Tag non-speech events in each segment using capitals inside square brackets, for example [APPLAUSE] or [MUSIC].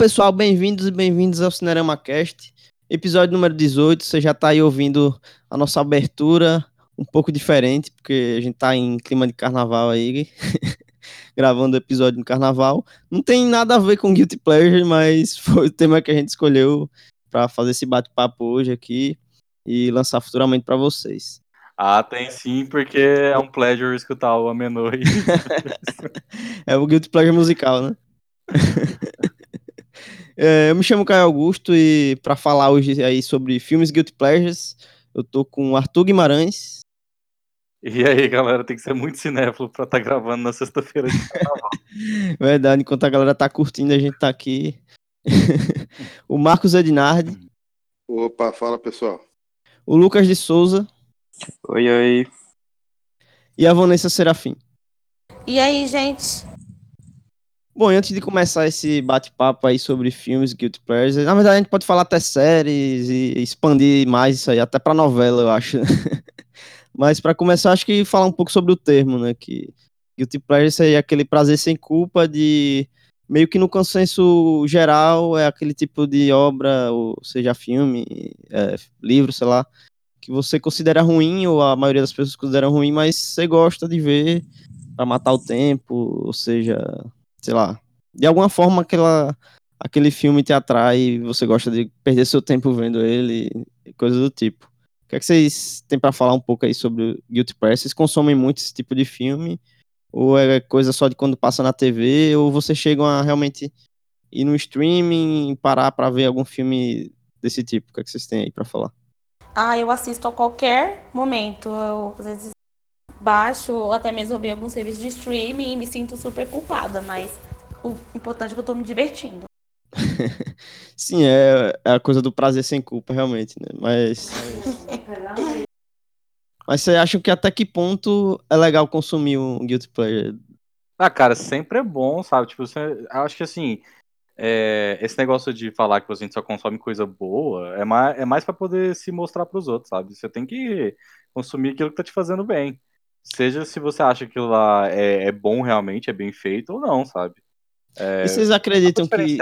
Pessoal, bem-vindos e bem-vindos ao Cinerama Cast, episódio número 18. Você já tá aí ouvindo a nossa abertura, um pouco diferente, porque a gente tá em clima de carnaval aí, [LAUGHS] gravando o episódio no carnaval. Não tem nada a ver com Guilty Pleasure, mas [LAUGHS] foi o tema que a gente escolheu para fazer esse bate-papo hoje aqui e lançar futuramente para vocês. Ah, tem sim, porque é um pleasure escutar o Amenoi. [LAUGHS] é o Guilty Pleasure musical, né? É, eu me chamo Caio Augusto e para falar hoje aí sobre filmes Guilty Pleasures, eu tô com Arthur Guimarães. E aí, galera, tem que ser muito cinéfilo pra estar tá gravando na sexta-feira de carnaval. [LAUGHS] Verdade, enquanto a galera tá curtindo, a gente tá aqui. [LAUGHS] o Marcos Ednardi. Opa, fala pessoal. O Lucas de Souza. Oi, oi. E a Vanessa Serafim. E aí, gente? Bom, antes de começar esse bate-papo aí sobre filmes Guilty Pleasures, na verdade a gente pode falar até séries e expandir mais isso aí, até pra novela, eu acho. [LAUGHS] Mas para começar, acho que falar um pouco sobre o termo, né? Que Guilty Pleasure é aquele prazer sem culpa de meio que no consenso geral é aquele tipo de obra, ou seja, filme, é, livro, sei lá, que você considera ruim, ou a maioria das pessoas considera ruim, mas você gosta de ver para matar o tempo, ou seja, sei lá, de alguma forma aquela, aquele filme te atrai você gosta de perder seu tempo vendo ele, coisa do tipo que é que vocês têm para falar um pouco aí sobre o Guilty Pleasure? Vocês consomem muito esse tipo de filme? Ou é coisa só de quando passa na TV? Ou vocês chegam a realmente ir no streaming, parar para ver algum filme desse tipo? O que, é que vocês têm aí para falar? Ah, eu assisto a qualquer momento. Eu, às vezes, baixo ou até mesmo ver alguns serviços de streaming e me sinto super culpada, mas o importante é que eu tô me divertindo. [LAUGHS] Sim, é, é, a coisa do prazer sem culpa, realmente, né? Mas. [LAUGHS] Mas você acha que até que ponto é legal consumir um Guilty Pleasure? Ah, cara, sempre é bom, sabe? Tipo, você, eu acho que assim, é, esse negócio de falar que a gente só consome coisa boa é mais, é mais para poder se mostrar para os outros, sabe? Você tem que consumir aquilo que tá te fazendo bem. Seja se você acha que aquilo lá é, é bom realmente, é bem feito ou não, sabe? É, e vocês acreditam que,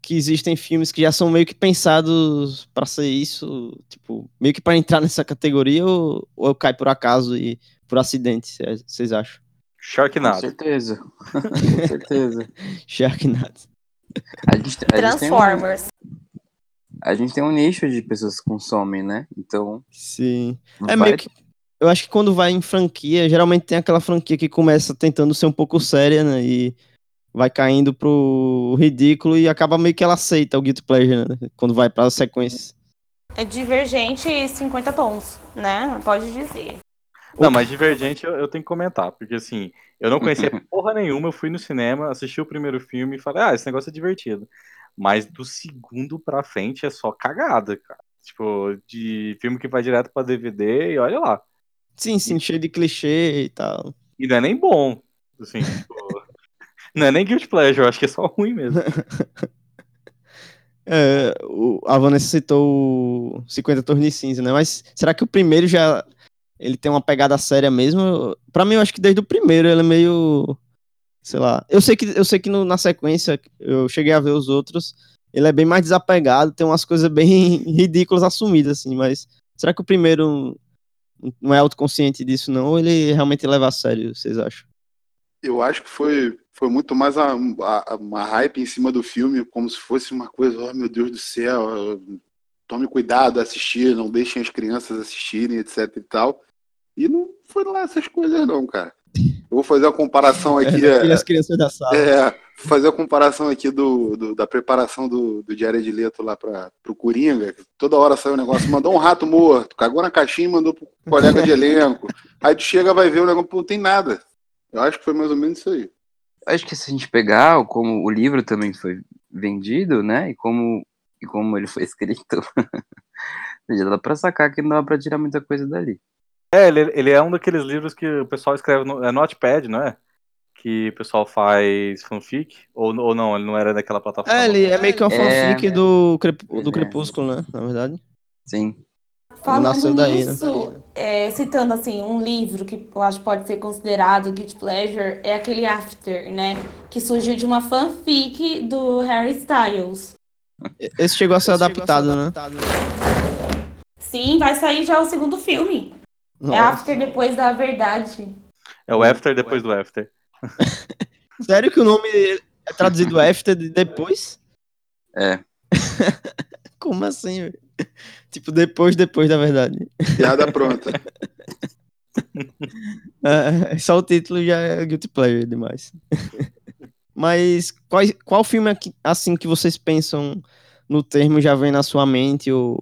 que existem filmes que já são meio que pensados para ser isso, tipo, meio que para entrar nessa categoria ou, ou cai por acaso e por acidente, vocês acham? Sharknado. Com certeza. Com certeza. [LAUGHS] Sharknado. A gente, a Transformers. Gente um, a gente tem um nicho de pessoas que consomem, né? Então. Sim. É meio que. Eu acho que quando vai em franquia, geralmente tem aquela franquia que começa tentando ser um pouco séria, né? E vai caindo pro ridículo e acaba meio que ela aceita o Guilty Pleasure, né? Quando vai para as sequências. É divergente 50 tons, né? Pode dizer. Não, mas Divergente eu, eu, tenho que comentar, porque assim, eu não conhecia [LAUGHS] porra nenhuma, eu fui no cinema, assisti o primeiro filme e falei, ah, esse negócio é divertido. Mas do segundo pra frente é só cagada, cara. Tipo, de filme que vai direto pra DVD e olha lá. Sim, sim, cheio de clichê e tal. E não é nem bom. Assim, tipo, [LAUGHS] não é nem Guilty Pleasure, eu acho que é só ruim mesmo. [LAUGHS] é, o, a Vanessa citou o 50 Tons de Cinza, né? Mas será que o primeiro já ele tem uma pegada séria mesmo? Pra mim, eu acho que desde o primeiro ele é meio. Sei lá. Eu sei que, eu sei que no, na sequência, eu cheguei a ver os outros, ele é bem mais desapegado, tem umas coisas bem [LAUGHS] ridículas assumidas, assim, mas será que o primeiro não é autoconsciente disso, não? Ou ele realmente leva a sério, vocês acham? Eu acho que foi foi muito mais a, a, uma hype em cima do filme, como se fosse uma coisa, oh meu Deus do céu, tome cuidado assistir, não deixem as crianças assistirem, etc e tal. E não foi lá essas coisas não, cara. Eu vou fazer a comparação aqui. É, as crianças da sala. É, fazer a comparação aqui do, do da preparação do, do Diário de Leto lá para o Coringa. Toda hora sai um negócio, mandou um rato morto, cagou na caixinha e mandou pro colega de elenco. Aí tu chega, vai ver o negócio, não tem nada. Eu acho que foi mais ou menos isso aí acho que se a gente pegar como o livro também foi vendido, né? E como, e como ele foi [LAUGHS] escrito, já dá pra sacar que não dá pra tirar muita coisa dali. É, ele, ele é um daqueles livros que o pessoal escreve no é Notepad, não é? Que o pessoal faz fanfic, ou, ou não, ele não era daquela plataforma. É, ele é meio que uma fanfic é, do, crep, do é. Crepúsculo, né? Na verdade. Sim. Falando nasceu daí, né? nisso, né? é, citando assim, um livro que eu acho que pode ser considerado Guilty Pleasure, é aquele After, né? Que surgiu de uma fanfic do Harry Styles. Esse chegou a ser adaptado, né? Sim, vai sair já o segundo filme. É Nossa. After depois da verdade. É o After depois do After. [LAUGHS] Sério que o nome é traduzido after de depois? É. [LAUGHS] Como assim, velho? Tipo, depois, depois da verdade. Piada pronta. [LAUGHS] É, só o título já é Guilty Pleasure demais. Mas qual, qual filme assim que vocês pensam no termo já vem na sua mente? Ou,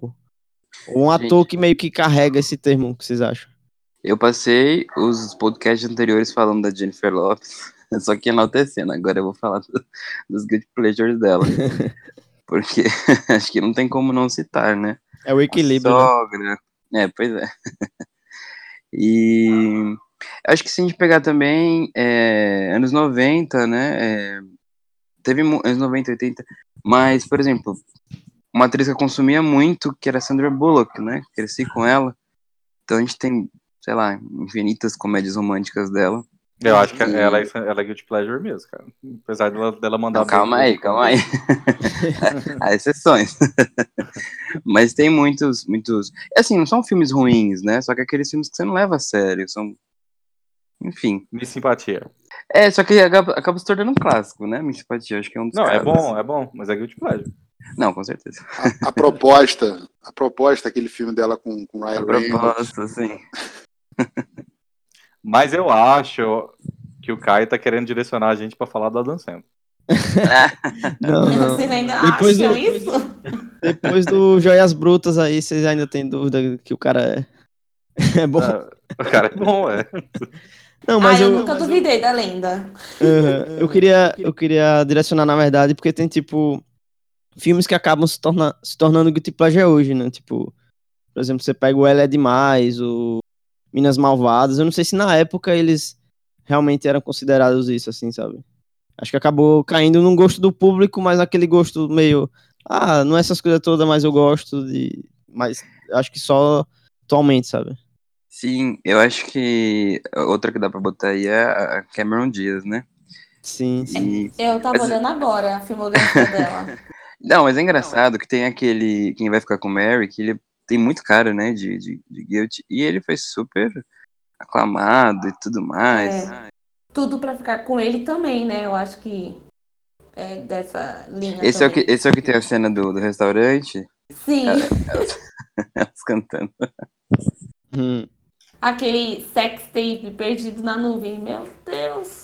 ou um ator que meio que carrega esse termo, o que vocês acham? Eu passei os podcasts anteriores falando da Jennifer Lopes, [LAUGHS] só que enaltecendo. Agora eu vou falar do- dos good pleasures dela. [LAUGHS] Porque [LAUGHS] acho que não tem como não citar, né? É o equilíbrio. né? Sogra. É, pois é. E acho que se a gente pegar também é, anos 90, né? é, teve anos 90, 80, mas, por exemplo, uma atriz que eu consumia muito, que era Sandra Bullock, né? Cresci com ela. Então a gente tem, sei lá, infinitas comédias românticas dela. Eu acho que E- ela é, ela é Guilty Pleasure mesmo, cara. Apesar dela, dela mandar. Não, calma aí, calma [LAUGHS] aí. Há exceções. [LAUGHS] Mas tem muitos, muitos. Assim, não são filmes ruins, né? Só que aqueles filmes que você não leva a sério. São. Enfim. Miss Simpatia. É, só que acaba, acaba se tornando um clássico, né? Minha simpatia, acho que é um dos Não, é casos. bom, é bom, mas é Guilty Pleasure. Não, com certeza. A, a proposta, a proposta, aquele filme dela com, com Ryan A Reynolds. proposta, assim. Mas eu acho que o Caio tá querendo direcionar a gente pra falar do Adam Sandler. [LAUGHS] Não, não. Vocês ainda Depois acham do- isso? Depois do Joias Brutas aí, vocês ainda têm dúvida que o cara é, é bom. Ah, o cara é bom, é. Não, mas ah, eu, eu, nunca duvidei da lenda. Aham. eu, queria, eu queria direcionar, na verdade, porque tem, tipo, filmes que acabam se, torna, se tornando guilty pleasure hoje, né? Tipo, por exemplo, você pega o Ela é Demais, o Minas Malvadas. Eu não sei se na época eles realmente eram considerados isso, assim, sabe? Acho que acabou caindo num gosto do público, mas aquele gosto meio. Ah, não é essas coisas todas, mas eu gosto de. Mas acho que só atualmente, sabe? Sim, eu acho que outra que dá pra botar aí é a Cameron Diaz, né? Sim, sim. E... Eu tava Mas- olhando agora a filmografia dela. [LAUGHS] Não, mas é engraçado que tem aquele. Quem vai ficar com o Mary, que ele tem muito cara, né, de, de, de guilty, e ele foi super aclamado e tudo mais. É. Tudo pra ficar com ele também, né? Eu acho que é dessa linha. Esse é, o que, esse é o que tem a cena do, do restaurante, Sim, [LAUGHS] elas cantando. Hum. aquele sex tape perdido na nuvem. Meu Deus.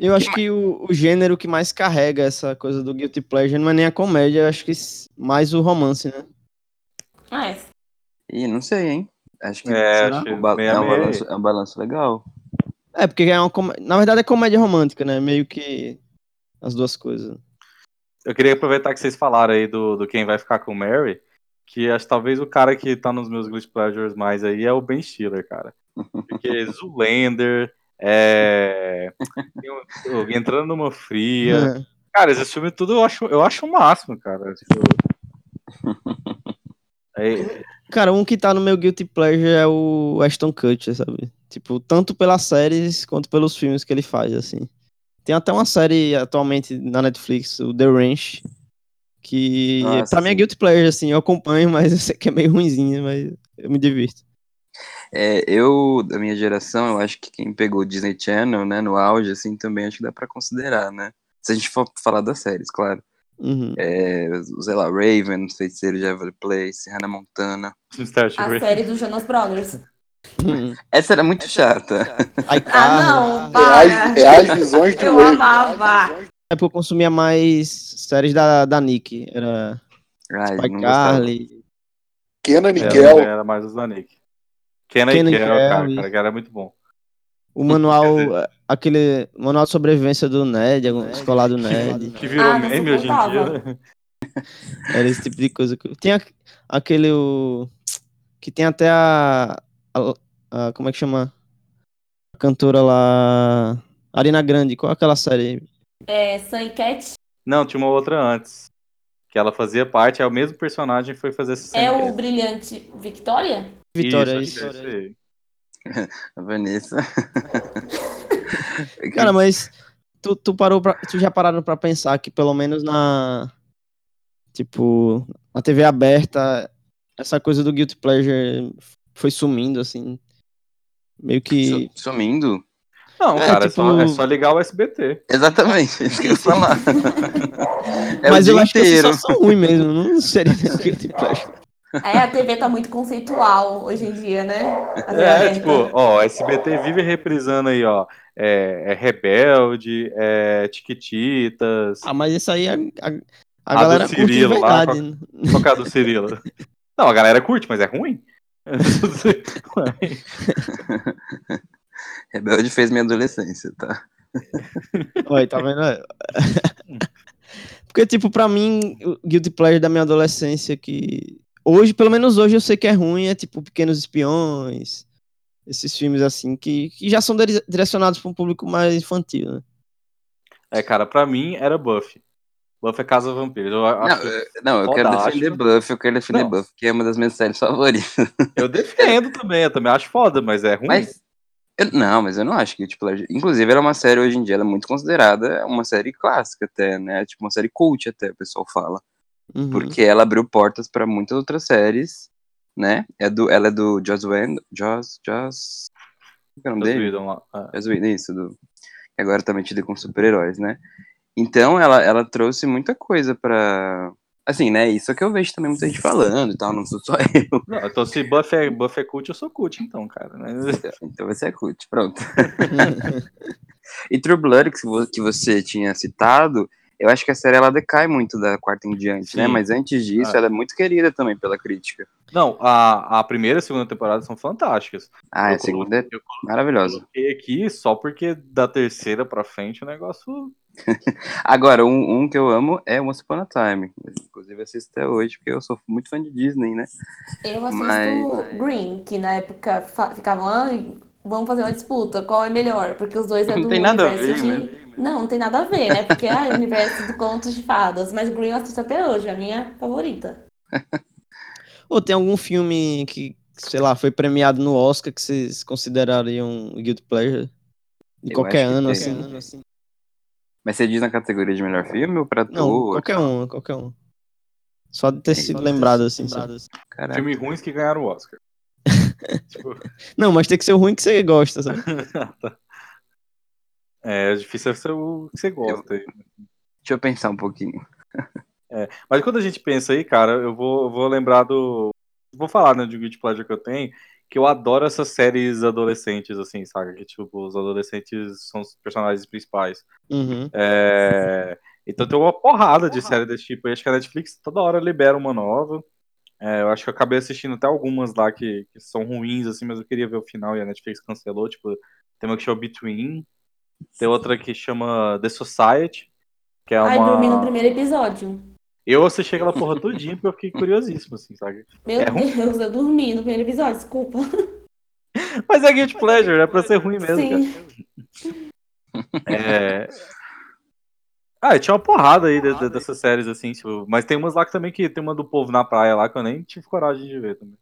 Eu acho que o, o gênero que mais carrega essa coisa do Guilty Pleasure não é nem a comédia, eu acho que mais o romance, né? Ah, é. Ih, não sei, hein? Acho que É, Será? acho ba- meio é, um balanço, é um balanço legal. É, porque é uma comé- na verdade é comédia romântica, né? Meio que as duas coisas. Eu queria aproveitar que vocês falaram aí do, do quem vai ficar com o Mary, que acho que talvez o cara que tá nos meus Guilty Pleasures mais aí é o Ben Stiller, cara. Porque [LAUGHS] Zoolander, é... Entrando numa Fria... É. Cara, esse filme tudo eu acho, eu acho o máximo, cara. Tipo... [LAUGHS] É, Cara, um que tá no meu Guilty Pleasure é o Ashton Kutcher, sabe? Tipo, tanto pelas séries quanto pelos filmes que ele faz, assim. Tem até uma série atualmente na Netflix, o The Ranch, que Nossa, pra mim é sim. Guilty Pleasure, assim, eu acompanho, [LAUGHS] mas eu sei que é meio ruimzinho, mas eu me divirto. É, eu, da minha geração, eu acho que quem pegou o Disney Channel, né, no auge, assim, também acho que dá pra considerar, né? Se a gente for falar das séries, claro. Uhum. É, sei lá, Raven, Feiticeiro de Everly Place, Hannah Montana. A série dos Jonas Brothers. Uhum. Essa era muito chata. Aí, [LAUGHS] Ah, cara, não, É para. as, é as visões de Eu amava. É porque eu consumia mais séries da, da Nick. Era Ai, Spy. Carly. Kenan e Era, Kel. era mais os da Nick. Kenan e Kel, cara, cara, que era muito bom. O manual, aquele manual de sobrevivência do Ned, algum- escolar do Ned. Que virou Ah, meme hoje em dia. né? Era esse tipo de coisa. que- Tem aquele. O, que tem até a, a- a- Como é que chama? A cantora lá. Arena Grande. Qual é aquela série? É, Sun Cat Não, tinha uma outra antes. Que ela fazia parte, é o mesmo personagem que foi fazer essa é o Brilhante Victoria? Vitória, Isso, isso. é isso aí. A [LAUGHS] Vanessa. [LAUGHS] Cara, mas tu, tu parou pra, tu já pararam pra pensar que pelo menos na tipo, na TV aberta, essa coisa do guilty pleasure foi sumindo assim. Meio que Su- Sumindo? Não, É, cara, é, tipo- só, é só ligar o SBT. Exatamente, isso que eu ia falar. [LAUGHS] É Mas o eu dia acho que inteiro. é sensação ruim mesmo, não seria guilty pleasure. É, a TV tá muito conceitual hoje em dia, né? É, tipo, ó, SBT vive reprisando aí, ó. É, é Rebelde, é Tiquititas, Ah, mas isso aí a, a, a A do galera curte de Cirilo lá, verdade. né? qual que é a do Cirilo? Não, a galera curte, mas é ruim. [LAUGHS] Rebelde fez minha adolescência, tá? Olha, tá vendo? [LAUGHS] Porque, tipo, pra mim, o Guilty Pleasure da minha adolescência, que hoje, pelo menos hoje, eu sei que é ruim, é tipo Pequenos Espiões, esses filmes assim, que, que já são dire- direcionados pra um público mais infantil, né? É, cara, pra mim era Buffy. Buffy é Casa Vampiros. Eu, Não, acho- eu- não, eu quero defender Buffy, eu quero defender Não. Buffy, que é uma das minhas séries favoritas. eu defendo também, eu também acho foda, mas é ruim. Mas. eu- não, mas eu não acho que tipo, ela- Inclusive, ela é uma série hoje em dia, ela é muito considerada uma série clássica até, né? Tipo, uma série cult até, o pessoal fala. Uhum. Porque ela abriu portas pra muitas outras séries, né? É do, ela é do Joss Whedon. Joss. Joss. Qual que é o nome Joss dele? Whedon. É. Joss Whedon, isso, do, agora tá metido com super-heróis, né? Então ela, ela trouxe muita coisa pra. Assim, né? Isso é que eu vejo também muita gente falando e tal, não sou só [LAUGHS] eu. Não, então se Buffy é, Buffy é cult, eu sou cult, então, cara. né? [LAUGHS] Então vai ser cult, pronto. [LAUGHS] E True Blood, que você tinha citado, eu acho que a série ela decai muito da quarta em diante, né? Sim. Mas antes disso, Ah. ela é muito querida também pela crítica. Não, a, a primeira e a segunda temporada são fantásticas. Ah, Eu a segunda é coloquei- eu maravilhosa. coloquei aqui só porque da terceira pra frente o negócio. [LAUGHS] Agora, um, um que eu amo é Once Upon a Time. Inclusive, assisto até hoje, porque eu sou muito fã de Disney, né? Eu assisto Mas- Green, que na época ficavam, "Ai, vamos fazer uma disputa, qual é melhor? Porque os dois é Não do tem nada a ver, de... Não, não tem nada a ver, né? Porque é o universo do contos de fadas. Mas Green eu assisto até hoje, é a minha favorita. [LAUGHS] Ou tem algum filme que, sei lá, foi premiado no Oscar que vocês considerariam Guilty Pleasure? De Eu qualquer acho que ano, assim. Mas você diz na categoria de melhor filme ou pra Não, ator? qualquer um, qualquer um. Só de ter sido lembrado, assim, sabe? Caraca. Filme ruins que ganharam o Oscar. Tipo, [LAUGHS] Não, mas tem que ser o ruim que você gosta, sabe? [LAUGHS] é difícil ser o que você gosta. aí. Deixa eu pensar um pouquinho. Mas quando a gente pensa aí, cara, eu vou, eu vou lembrar do. Vou falar, né, de Guilty Pleasure que eu tenho, que eu adoro essas séries adolescentes, assim, sabe? Que, tipo, os adolescentes são os personagens principais. Uhum. É, Então tem uma porrada de série desse tipo. Eu acho que a Netflix toda hora libera uma nova. É, eu acho que eu acabei assistindo até algumas lá que, que são ruins, assim, mas eu queria ver o final e a Netflix cancelou. Tipo, tem uma que chama Between, tem outra que chama The Society, que é Ai, dormi no uma. primeiro episódio. Eu assisti aquela porra todinha porque eu fiquei curiosíssimo, assim, sabe? Meu É ruim. Deus, eu dormi no primeiro episódio, desculpa. Mas é Guilty Pleasure, é pra ser ruim mesmo, cara. Sim. É... Ah, tinha uma porrada aí de- de- dessas séries, assim, tipo, mas tem umas lá que também que tem uma do povo na praia lá que eu nem tive coragem de ver também.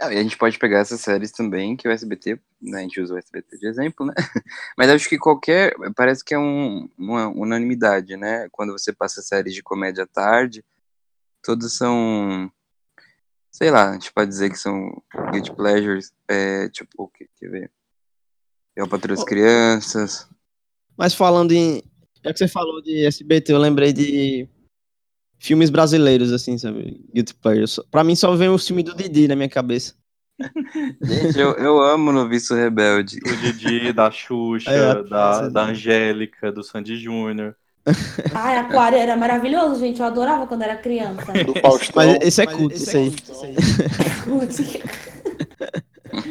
Ah, e a gente pode pegar essas séries também, que o SBT, né, a gente usa o SBT de exemplo, né? [LAUGHS] Mas acho que qualquer. Parece que é um, uma unanimidade, né? Quando você passa séries de comédia à tarde, todas são. Sei lá, a gente pode dizer que são guilty pleasures. É, tipo, o que? Quer ver? Eu Patrulha das Oh. Crianças. Mas falando em. Já que você falou de SBT, eu lembrei de filmes brasileiros, assim, sabe? Guilty Pleasure. Pra mim só vem o filme do Didi na minha cabeça. [LAUGHS] Gente, eu, eu amo no Visto Rebelde. O Didi, da Xuxa, [LAUGHS] É, da, da Angélica, do Sandy Júnior. [LAUGHS] Ai, Aquário era maravilhoso, gente. Eu adorava quando era criança. Do Faustão. Mas esse é culto, isso aí. Putz.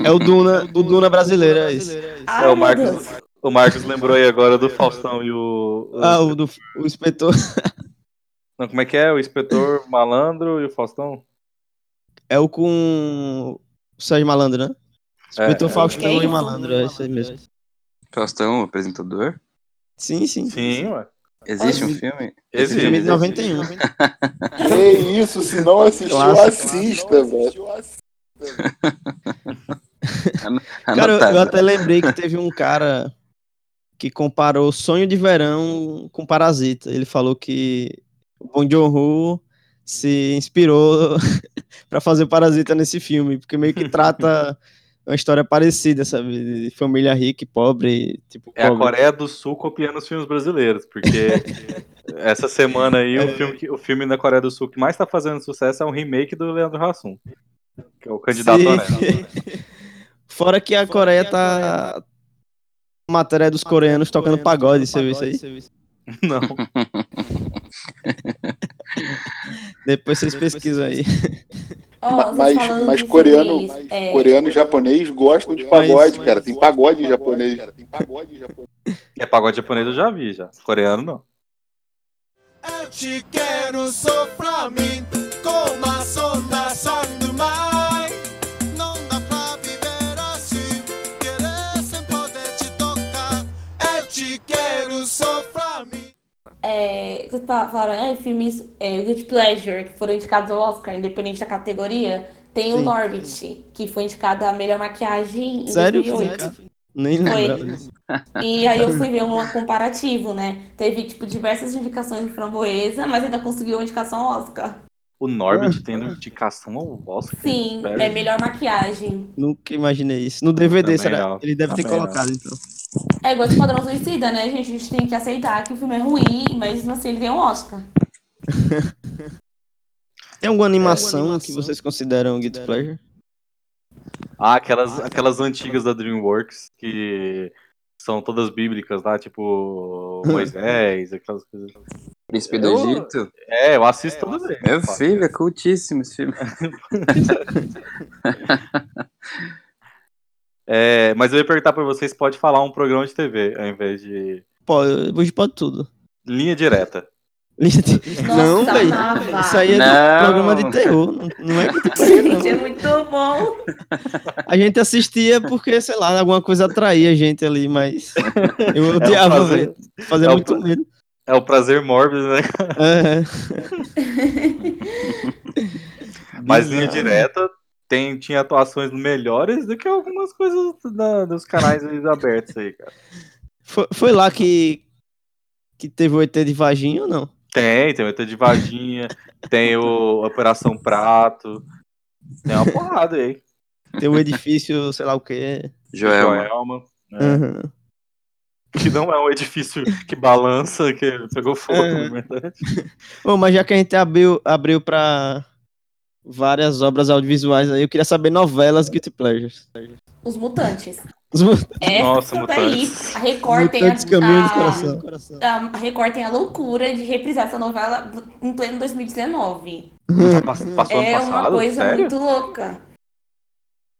É o Duna, o Duna brasileiro, é esse. Ai, É, o Marcos, Deus. O Marcos lembrou aí agora do Faustão e o. o- Ah, o do o inspetor. [LAUGHS] Não, como é que é? O inspetor malandro e o Faustão? É o com o Sérgio Malandro, né? Inspetor é. Faustão Quem? e Malandro, é isso aí mesmo. Faustão, o apresentador. Sim, sim. Sim, ué. Existe um filme? Existe. filme de 91. Que isso, se não assistiu, Clássico. assista, velho. [LAUGHS] Cara, eu, eu até lembrei que teve um cara que comparou Sonho de Verão com Parasita. Ele falou que o Bong Joon-ho se inspirou [LAUGHS] pra fazer Parasita nesse filme, porque meio que trata [LAUGHS] uma história parecida, sabe? De família rica e pobre, tipo, É a pobre. Coreia do Sul copiando os filmes brasileiros, porque [LAUGHS] essa semana aí o, filme que- o filme da Coreia do Sul que mais tá fazendo sucesso é um remake do Leandro Hassum, que é o candidato Sim. Fora que a Coreia tá matéria dos coreanos tocando pagode, você viu isso aí? [LAUGHS] Não. Depois vocês pesquisam aí. Vocês mas mas coreano, é, coreano e japonês gostam de pagode, cara. Tem pagode japonês. Tem pagode japonês. É pagode japonês eu já vi já. Coreano não. Eu te quero só pra mim, como a sonda saindo mais. Não é, vocês fa- falaram, é, filmes é, Good Pleasure, que foram indicados ao Oscar, independente da categoria. Tem o Sim. Norbit, que foi indicado a melhor maquiagem em Sério? 2008. Nem Foi. lembrava disso. E aí eu fui ver um comparativo, né? Teve, tipo, diversas indicações de framboesa, mas ainda conseguiu uma indicação ao Oscar. O Norbit tendo indicação ao Oscar. Sim, Sério? é melhor maquiagem. Nunca imaginei isso. No DVD, Também será? não. Ele deve ter Também não. colocado, então. É igual Esquadrão Suicida, né, gente? A gente tem que aceitar que o filme é ruim, mas assim, ele ganhou um Oscar. [LAUGHS] Tem alguma animação, que vocês consideram Guilty Pleasure? Ah, aquelas, aquelas antigas da DreamWorks que são todas bíblicas lá, tipo [LAUGHS] Moisés, aquelas coisas. Príncipe do Eu- Egito. É, eu assisto toda vez. Meu filho, é cultíssimo esse filme. [LAUGHS] É, mas eu ia perguntar pra vocês, pode falar um programa de TV ao invés de Pode, hoje pode tudo. linha direta. não, Nossa, velho. amava. Isso aí é Não. do programa de terror. Não, não é [LAUGHS] Pleasure, Gente, é não. muito bom. A gente assistia porque, sei lá, alguma coisa atraía a gente ali, mas eu odiava prazer. ver. Fazia É o muito pra- medo. É o prazer mórbido, né? É. Mas linha direta tem, tinha atuações melhores do que algumas coisas da- dos canais aí abertos aí, cara. Foi, foi lá que, que teve o ET de Vaginho ou não? Tem, tem o ET de Vaginha, tem o Operação Prato, tem uma porrada aí. Tem o edifício, sei lá o quê. Joelma. Joelma, né? Aham. que não é um edifício que balança, que pegou fogo, Uhum. na verdade. Ô, mas já que a gente abriu, abriu pra várias obras audiovisuais aí, eu queria saber novelas Guilty Pleasures. Os Mutantes. Os Essa Nossa, tá aí. Mutantes. A Record tem a, a, a Record tem a loucura de reprisar essa novela em pleno 2019. Passou, passou é uma coisa Sério? muito louca.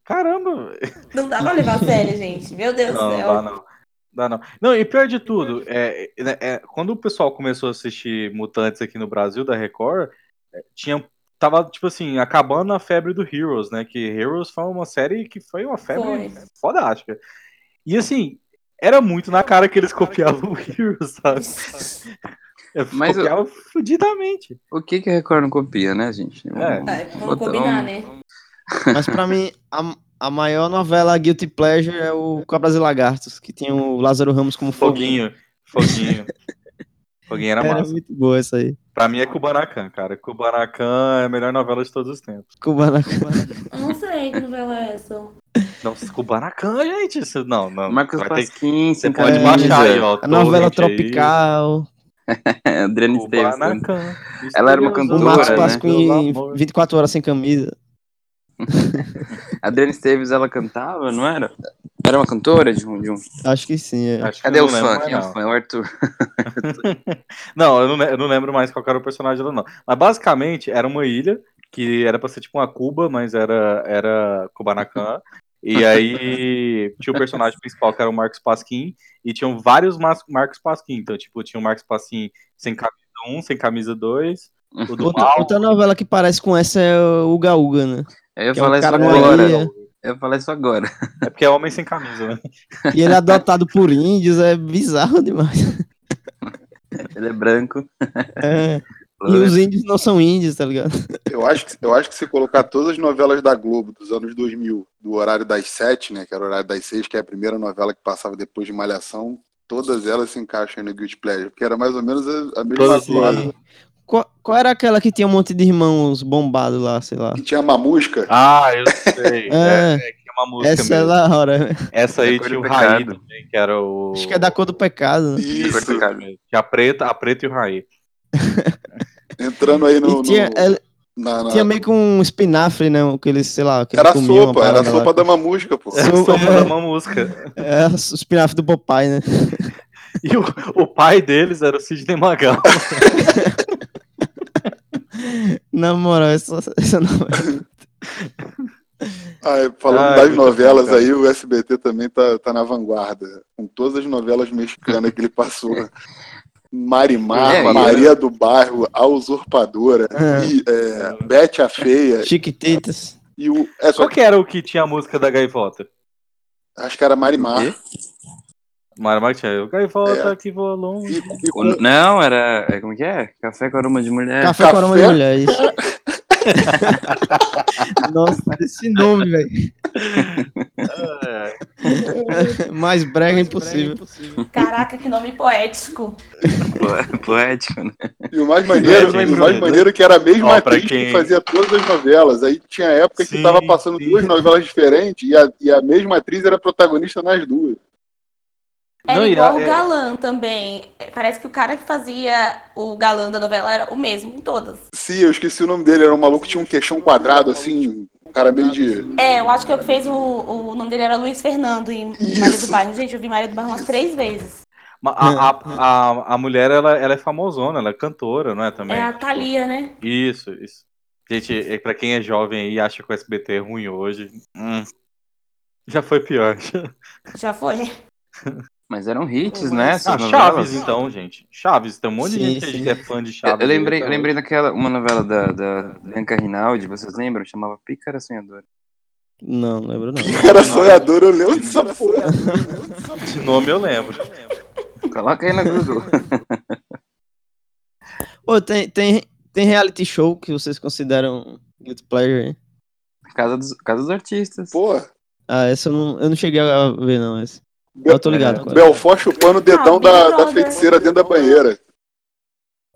Caramba! Não dá pra levar a sério, gente. Meu Deus Não, do não céu. dá não. Dá não. Não, e pior de tudo, é, é- é, quando o pessoal começou a assistir Mutantes aqui no Brasil, da Record, é, tinha, tava, tipo assim, acabando a febre do Heroes, né? Que Heroes foi uma série que foi uma febre Foi. fodástica. E assim, era muito na cara que eles copiavam o Heroes, sabe? [LAUGHS] Mas Mas eu- copiava fudidamente. O que que a Record não copia, né, gente? É. É, vamos combinar, um- né? Mas pra mim, a, a maior novela Guilty Pleasure é o Cobras e Lagartos, que tinha o Lázaro Ramos como foguinho. Foguinho, foguinho. [LAUGHS] foguinho era Era massa. muito boa essa aí. Pra mim é Kubanacan, cara. Kubanacan é a melhor novela de todos os tempos. Kubanacan. Eu não sei que novela é essa. Não, Kubanacan, gente. Isso, não, não. Marcos vai ter que- Pasquim, Você pode É, baixar aí, ó. A novela. Tropical, [LAUGHS] Adriana Esteves. né? Kubanacan. Ela era uma o cantora, Marcos né? Pasquim 24 horas sem camisa. [LAUGHS] Adriana Esteves, ela cantava, não era? Era uma cantora de um. De um... Acho que sim, é. Acho que Cadê eu o fã? Quem é o não. fã? É o Arthur. [LAUGHS] Não, eu não, eu não lembro mais qual era o personagem dela, não. Mas basicamente era uma ilha que era pra ser tipo uma Cuba, mas era, era Kubanacan. E aí tinha o personagem principal que era o Marcos Pasquim, e tinham vários Mas- Marcos Pasquim. Então, tipo, tinha o Marcos Pasquim sem camisa 1, sem camisa 2, o [LAUGHS] do Outra, outra novela que parece com essa é o Uga, né? Eu ia Que é um falar isso agora. ilha. Eu ia falar isso agora. É porque é homem sem camisa, né? E ele é adotado por índios, é bizarro demais. Ele é branco. É, E os índios não são índios, tá ligado? Eu acho, que, eu acho que se colocar todas as novelas da Globo dos anos 2000, do horário das sete, né, que era o horário das seis, que é a primeira novela que passava depois de Malhação, todas elas se encaixam no Guilty Pleasure, porque era mais ou menos a, a mesma atuada. Qual, qual era aquela que tinha um monte de irmãos bombados lá, sei lá? Que tinha mamusca. Ah, eu sei. [LAUGHS] É. é, é que é uma música Essa é mesmo. da hora. Essa aí tinha o Raí também, que era o. Acho que é da cor do pecado, né? Isso, Tinha a preta, a preta e o Raí. [LAUGHS] entrando aí no. E tinha, no- ela- na- na- tinha meio que um espinafre, né? Que eles, sei lá, que Era uma sopa, era lá. sopa da mamusca, pô. Essa Sopa, sopa é. da uma música. É, o espinafre do Popeye, né? [LAUGHS] E o, o pai deles era o Sidney Magal. Na moral, essa, essa não Ah, falando Ai, das muito novelas aí, o SBT também tá, tá na vanguarda. Com todas as novelas mexicanas que ele passou. [LAUGHS] Marimar, É, Maria do Bairro, A Usurpadora, É. e, é, Bete a Feia. Chiquititas. E o. É, só Qual que, que era o que tinha a música da Gaivota? acho que era Marimar. Mara Martinha, o Gaivota É. que voa longe. O- Não, era. é, Como que é? Café com aroma de mulher. Café, Café? com aroma de mulher, isso. [LAUGHS] Nossa, esse nome, velho. Mais brega impossível. Caraca, que nome poético. Po- Poético, né? e o mais maneiro, É, o mais maneiro que era a mesma Ó, atriz quem- que fazia todas as novelas. Aí tinha época que Sim, tava passando sim. duas novelas diferentes e a, e a mesma atriz era protagonista nas duas. Era Não, e igual o é- galã também. Parece que o cara que fazia o galã da novela era o mesmo em todas. Sim, eu esqueci o nome dele, era um maluco que tinha um queixão quadrado, assim, um cara meio de. É, eu acho que o que fez o, o nome dele era Luiz Fernando em Maria do Bairro. Gente, eu vi Maria do Bairro umas três vezes. A, a, a, a mulher, ela, ela é famosona, ela é cantora, não é também? É a Thalia, né? Isso, isso. Gente, é, pra quem é jovem aí e acha que o SBT é ruim hoje, hum, já foi pior. [LAUGHS] Já foi. Mas eram hits, Mas- né? Ah, Chaves, então, gente. Chaves, tem um monte de Sim, gente que sim. que é fã de Eu, Chaves. eu lembrei, eu então- lembrei daquela, uma novela da, da Bianca Rinaldi, vocês lembram? Chamava Pícara Sonhadora. Não, não lembro não. Era sonhador, eu lembro dessa porra. De nome eu lembro. Coloca aí na Google. [LAUGHS] Ô, tem, tem, tem reality show que vocês consideram guilty pleasure, hein? Casa dos, Casa dos Artistas. Pô, Ah, essa eu não, eu não cheguei a ver, não. Essa. Eu tô ligado. é. Belfort chupando o dedão Ah, da, da feiticeira dentro da banheira.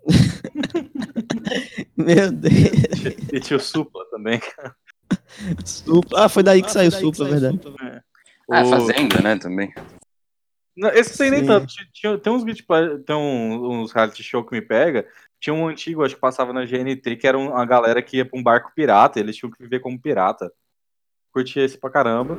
[LAUGHS] Meu Deus. E tinha o Supla também. Supla. Ah, foi daí que saiu Supla, verdade. Ah, O- Fazenda, né, também. Não, esse tem nem tanto. Tinha- tem uns, tem um- uns reality show que me pega. Tinha um antigo, acho que passava na GNT, que era um- uma galera que ia pra um barco pirata. Eles tinham que viver como pirata. Curti esse pra caramba.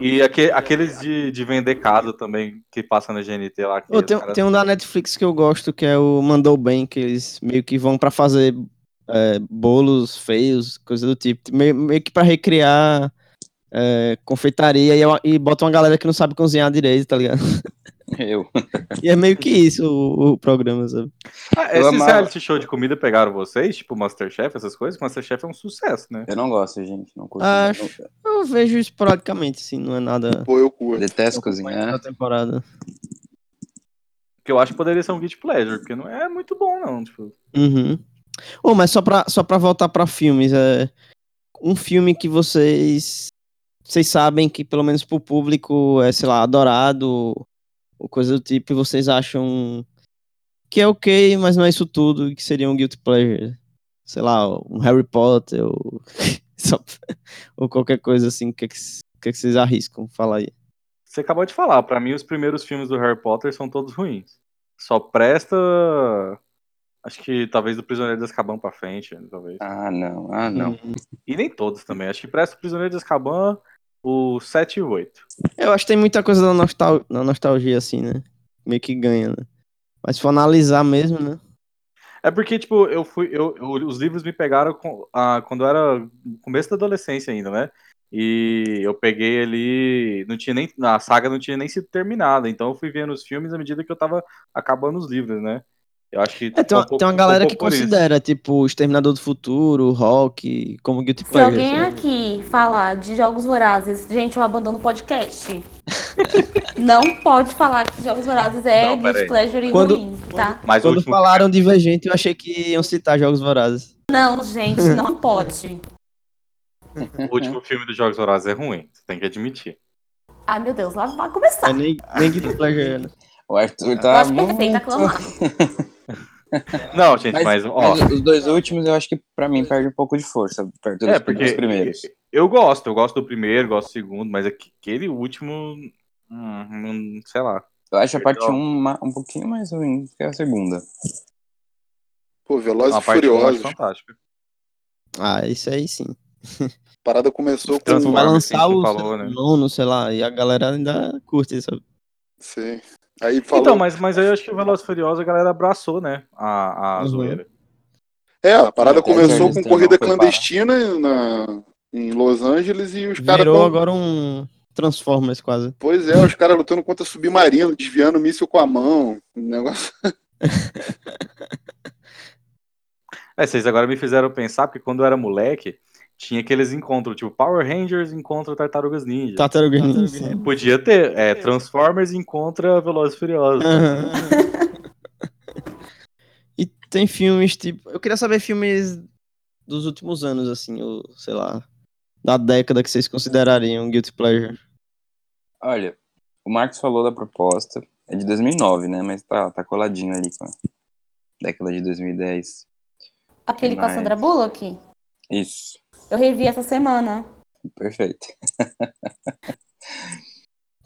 E aque- aqueles de, de vender casa também, que passa na GNT lá. os tem, tem um da Netflix que eu gosto, que é o Mandou Bem, que eles meio que vão pra fazer é, bolos feios, coisa do tipo. Meio, meio que pra recriar é, confeitaria e, e bota uma galera que não sabe cozinhar direito, tá ligado? [LAUGHS] Eu. E é meio que isso o, o programa, sabe? Ah, Eu esses amava. reality show de comida pegaram vocês? Tipo Masterchef, essas coisas? Masterchef é um sucesso, né? Eu não gosto, gente. Não curto. Acho. Eu vejo esporadicamente, assim, não é nada. Pô, eu Eu curto. detesto da cozinhar. temporada. Que eu acho que poderia ser um guilty pleasure, porque não é muito bom, não. Tipo, Uhum. Ô, mas só pra, só pra voltar pra filmes, é um filme que vocês vocês sabem que pelo menos pro público é, sei lá, adorado ou coisa do tipo, e vocês acham que é ok, mas não é isso tudo, que seria um guilty pleasure. Sei lá, um Harry Potter ou, [LAUGHS] ou qualquer coisa assim, o que, é que, é que vocês arriscam? Fala aí. Você acabou de falar, pra mim os primeiros filmes do Harry Potter são todos ruins. Só presta. Acho que talvez do Prisioneiro de Azkaban pra frente, talvez. Ah, não. Ah, não. Hum. E nem todos também. Acho que presta o Prisioneiro de Azkaban, o 7 e o 8. Eu acho que tem muita coisa da nostal na nostalgia, assim, né? Meio que ganha, né? Mas se for analisar mesmo, né? É porque, tipo, eu fui. Eu, eu- os livros me pegaram com- ah, quando eu era no começo da adolescência ainda, né? E eu peguei ali. Não tinha nem. A saga não tinha nem sido terminada. Então eu fui vendo os filmes à medida que eu tava acabando os livros, né? Eu acho que. É, tem, uma, um pouco- tem uma galera um que por isso. considera, tipo, o Exterminador do Futuro, o Rock, como Guilty Se Pleasure. alguém sabe? aqui falar de jogos vorazes, gente, eu abandono o podcast. [LAUGHS] não pode falar que jogos vorazes é Não, guilty pleasure e Quando- ruim, tá? Mas Quando último, falaram Divergente, eu achei que iam citar Jogos Vorazes. Não, gente, [LAUGHS] não pode. o último filme dos Jogos Vorazes é ruim. Você tem que admitir. Ai, meu Deus, lá vai começar. É nem, nem Guilty Pleasure, né? O Arthur Eu tá acho perfeito muito... [LAUGHS] Não, gente, Mas, mas, ó. mas os dois últimos eu acho que pra mim perde um pouco de força perto dos, É, porque dos primeiros. eu gosto, eu gosto do primeiro, gosto do segundo, mas aquele último. hum, hum, sei lá. Eu acho a parte Legal. 1 um, um pouquinho mais ruim que a segunda. Pô, Velozes Uma e Furiosos. fantástica. Ah, isso aí sim. A parada começou com. Vai lançar o falou, né? nono, sei lá, e a galera ainda curte, sabe? Sim. Aí falou. Então, mas, mas aí eu acho que o Velozes e Furiosos a galera abraçou, né? A, a Uhum. zoeira. É, a parada Até começou com corrida clandestina na, em Los Angeles e os caras. Virou tão- agora um Transformers quase. Pois é, os caras lutando contra submarino, desviando míssil com a mão. Um negócio. [LAUGHS] É, vocês agora me fizeram pensar, porque quando eu era moleque, tinha aqueles encontros, tipo Power Rangers encontra Tartarugas Ninja. Tartaruga Ninja. Podia ter, é, Transformers encontra Velozes e Furiosos. Aham. e tem filmes, tipo. Eu queria saber filmes dos últimos anos, assim, ou sei lá, da década que vocês considerariam Guilty Pleasure. Olha, o Marcos falou da proposta, é de 2009, né? Mas tá, tá coladinho ali com a década de 2010. Aquele com a Mas- Sandra Bullock? Isso, Eu revi essa semana. perfeito. [LAUGHS]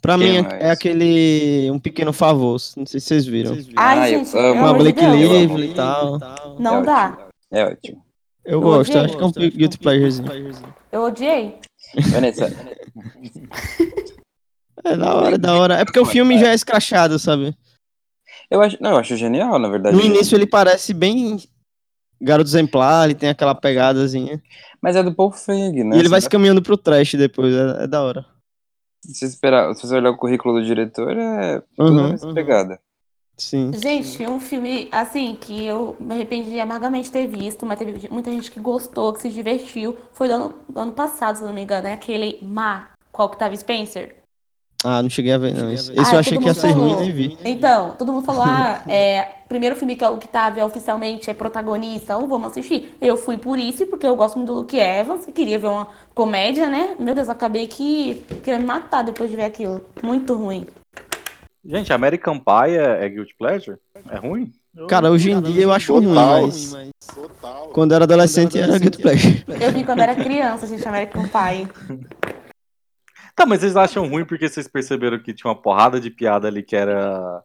Pra Quem mim, é- mais? é aquele Um Pequeno Favor, não sei se vocês viram. Ai, Ah, eu gente, amo. pelo Uma Blake. Lively e tal. Não é dá. Ótimo. É ótimo. Eu Eu gosto, odiei. acho que é um Guilty Pleasurezinho. Eu odiei. Vanessa, É da hora, é da hora. É porque o filme já é escrachado, sabe? eu acho, não, eu acho genial, na verdade. No início ele parece bem garoto exemplar, ele tem aquela pegadazinha. Mas é do Paul Feig, né? E ele vai se caminhando pro trash depois, é, é da hora. se esperar, se você olhar o currículo do diretor, é tudo Uhum, pegada. Sim. Gente, um filme, assim, que eu me arrependi amargamente de ter visto, mas teve muita gente que gostou, que se divertiu. Foi do ano, do ano passado, se não me engano, é aquele Ma, qual que tava Spencer. Ah, não cheguei a ver, não. Esse, esse Ah, eu achei que ia ser ruim falou. e nem vi. Então, todo mundo falou, ah, é, primeiro filme que o que tava oficialmente é protagonista, então vamos assistir. Eu fui por isso, porque eu gosto muito do Luke Evans, queria ver uma comédia, né? Meu Deus, acabei que querendo me matar depois de ver aquilo. Muito ruim. Gente, American Pie é, é Guilty Pleasure? É ruim? Cara, hoje em dia eu acho Total. ruim, mas Total. quando eu era adolescente era Guilty Pleasure. Eu vi quando era criança, gente, American Pie. Tá, mas vocês acham ruim porque vocês perceberam que tinha uma porrada de piada ali que era.